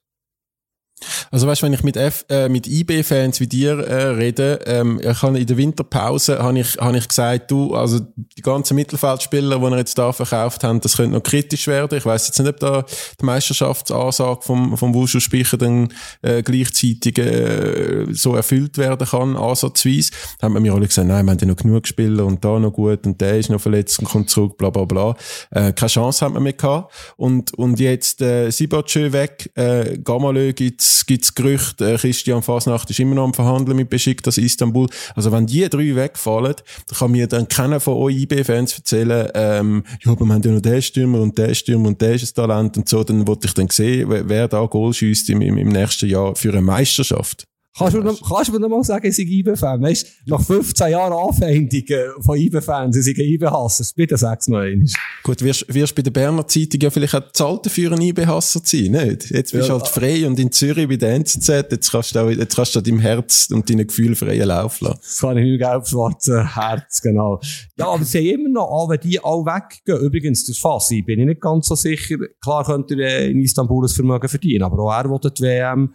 Also weißt, wenn ich mit F, äh, mit IB-Fans wie dir äh, rede, ähm, ich habe in der Winterpause habe ich, habe ich gesagt, du, also die ganzen Mittelfeldspieler, die er jetzt da verkauft haben, das könnte noch kritisch werden. Ich weiß jetzt nicht, ob da die Meisterschaftsansage vom vom Speicher dann äh, gleichzeitig äh, so erfüllt werden kann, ansatzweise. Da haben wir mir alle gesagt, nein, wir haben ja noch genug Spieler und da noch gut und der ist noch verletzt und kommt zurück, bla bla bla. Äh, keine Chance haben wir mehr gehabt. Und und jetzt äh, Sibachö weg, äh, Gamalö gibt's gibt's Gerüchte, äh, Christian Fasnacht ist immer noch am Verhandeln mit Besiktas Istanbul. Also wenn die drei wegfallen, kann mir dann keiner von euch IB-Fans erzählen, ähm, ja, aber wir haben ja noch den Stürmer und den Stürmer und der ist ein Talent und so, dann wollte ich dann sehen, wer, wer da Goal schießt im, im, im nächsten Jahr für eine Meisterschaft. Kannst du, kannst du mir noch mal sagen, ich sei IBE-Fan? Weißt du, nach 15 Jahren Anfeindungen von IBE-Fans, ich sei IBE-Hasser. Bitte sag's noch einmal. Gut, wirst, wirst bei der Berner Zeitung ja vielleicht auch zahlt dafür einen IB-Hasser sein, nicht? Jetzt bist du Ja. halt frei und in Zürich bei der NZZ, jetzt kannst du, auch, jetzt kannst du deinem Herz und deinen Gefühlen freien Lauf lassen. Das kann ich mit gelb-schwarzen Herz, genau. Ja, aber sie haben immer noch, auch wenn die alle weggehen, übrigens, der Fassi, bin ich nicht ganz so sicher, klar könnte er äh, in Istanbul ein Vermögen verdienen, aber auch er will die WM.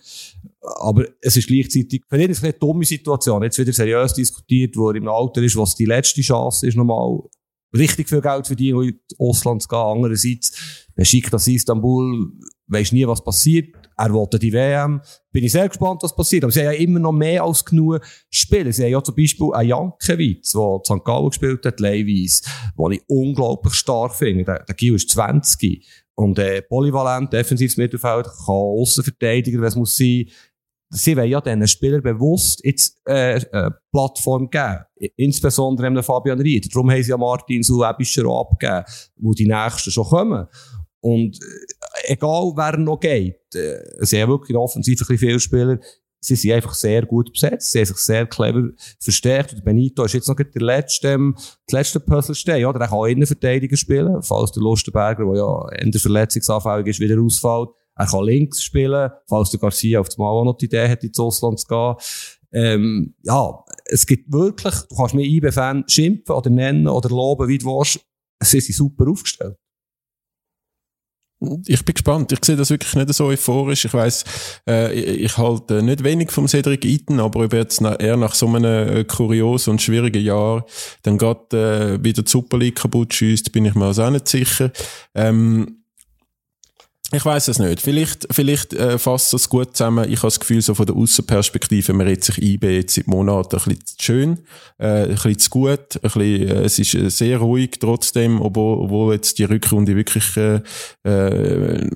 Aber es ist gleichzeitig, für ihn ist eine dumme Situation. Jetzt wieder seriös diskutiert, wo er im Alter ist, was die letzte Chance ist, nochmal richtig viel Geld verdienen, und in Ausland zu gehen. Andererseits, Besiktas Istanbul, weisst nie, was passiert. Er wollte die WM. Bin ich sehr gespannt, was passiert. Aber sie haben ja immer noch mehr als genug Spieler. Sie haben ja zum Beispiel einen Jankiewicz, der St. Gallen gespielt hat, leihweise, den ich unglaublich stark finde. Der, der Gil ist 20. Und, äh, polyvalent, defensives Mittelfeld, kann Aussenverteidiger, wenn es muss sein. Sie wollen ja diesen Spielern bewusst jetzt, äh, äh, Plattform geben. Insbesondere dem Fabian Ried. Darum haben sie ja Martin auch abgegeben, wo die Nächsten schon kommen. Und, äh, egal wer noch geht, äh, sie haben wirklich in der Offensive ein viele Spieler, sie sind einfach sehr gut besetzt, sie haben sich sehr clever verstärkt. Und Benito ist jetzt noch der letzte, ähm, das letzte Puzzlestein, oder? Er kann auch Innenverteidiger spielen, falls der Lustenberger, der ja in der Verletzungsanfällig ist, wieder ausfällt. Er kann links spielen, falls der Garcia auf einmal auch noch die Idee hat, ins Ausland zu gehen. Ähm, ja, es gibt wirklich, du kannst mir IB-Fan schimpfen oder nennen oder loben, wie du willst. Sie sind super aufgestellt. Ich bin gespannt. Ich sehe das wirklich nicht so euphorisch. Ich weiss, äh, ich, halte nicht wenig vom Cedric Eaton, aber ob jetzt eher nach so einem äh, kuriosen und schwierigen Jahr dann gerade äh, wieder die Super League kaputt schießt, bin ich mir also auch nicht sicher. Ähm, ich weiß es nicht. Vielleicht, vielleicht äh, fasst das gut zusammen. Ich habe das Gefühl, so von der Außenperspektive, man redet sich IB jetzt seit Monaten ein bisschen zu schön, äh, ein bisschen zu gut, ein bisschen, äh, es ist äh, sehr ruhig trotzdem, obwohl, obwohl jetzt die Rückrunde wirklich äh, äh,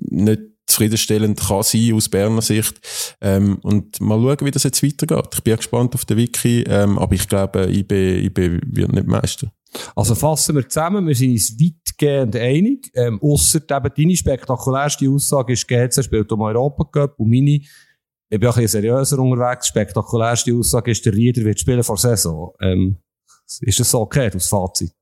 nicht zufriedenstellend kann sein aus Berner Sicht. Ähm, und mal schauen, wie das jetzt weitergeht. Ich bin gespannt auf den Wiki, ähm, aber ich glaube, IB, IB wird nicht Meister. Also fassen wir zusammen, wir sind uns weitgehend einig, ähm, ausser eben deine spektakulärste Aussage ist, GC spielt um Europa Cup und meine, ich bin auch ein bisschen seriöser unterwegs, spektakulärste Aussage ist, der Rieder wird spielen vor Saison. Ähm, ist das so okay, das Fazit?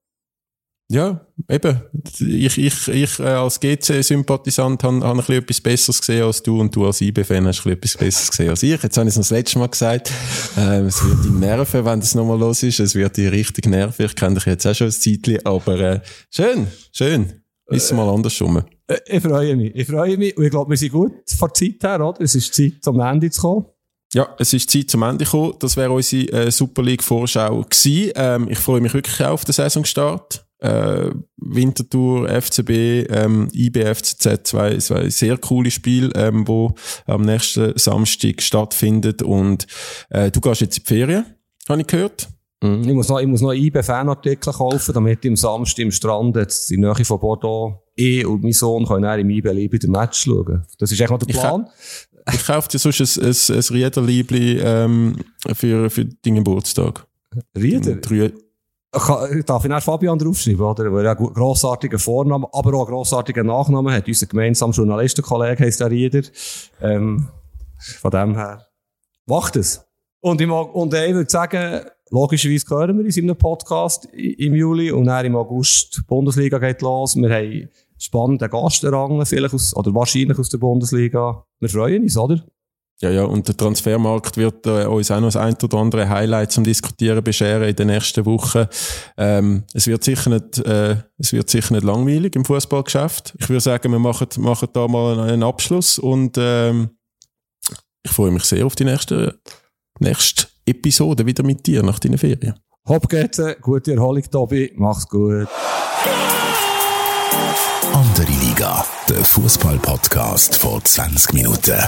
Ja, eben. Ich, ich, ich äh, als GC-Sympathisant habe hab ein bisschen etwas Besseres gesehen als du und du als IB-Fan hast ein bisschen etwas Besseres gesehen als ich. Jetzt habe ich es noch das letzte Mal gesagt. Ähm, es wird dich nerven, wenn das nochmal los ist. Es wird dich richtig nerven. Ich kenne dich jetzt auch schon ein Zeitchen, aber äh, schön, schön. Ist mal andersrum. Äh, ich freue mich. Ich freue mich. Und ich glaube, wir sind gut von der Zeit her, oder? Es ist Zeit, zum Ende zu kommen. Ja, es ist Zeit zum Ende gekommen. Das wäre unsere äh, Super League-Vorschau gewesen. Ähm, ich freue mich wirklich auf den Saisonstart äh, Winterthur, FCB, ähm, IBFCZ, zwei, zwei sehr coole Spiele, ähm, wo am nächsten Samstag stattfindet und äh, du gehst jetzt in die Ferien, habe ich gehört. Mhm. Ich muss noch, ich muss noch IB-Fanartikel kaufen, damit ich am Samstag im Strand jetzt in der Nähe von Bordeaux ich und mein Sohn können dann im IB Liebe den Match schauen. Das ist echt noch der Plan. Ich, ich kaufe dir sonst ein, ein, ein Riederliebli ähm, für, für deinen Geburtstag. Rieder? Drei, darf ich nach Fabian draufschreiben, oder? Weil er einen grossartigen Vornamen, aber auch einen grossartigen Nachnamen hat. Unser gemeinsamer Journalistenkollege heisst der Rieder. Ähm, von dem her. Macht es. Und ich, mag, und ich würde sagen, logischerweise hören wir in einem Podcast im Juli und dann im August die Bundesliga geht los. Wir haben spannende Gast errangen, vielleicht aus, oder wahrscheinlich aus der Bundesliga. Wir freuen uns, oder? Ja, ja, und der Transfermarkt wird äh, uns auch noch das ein oder andere Highlight zum Diskutieren bescheren in den nächsten Wochen. Ähm, es wird sicher nicht, äh, es wird sicher nicht langweilig im Fußballgeschäft. Ich würde sagen, wir machen, machen da mal einen Abschluss und ähm, ich freue mich sehr auf die nächste, nächste Episode wieder mit dir nach deinen Ferien. Hopp geht's, gute Erholung, Tobi, mach's gut. Andere Liga, der Fußball-Podcast vor 20 Minuten.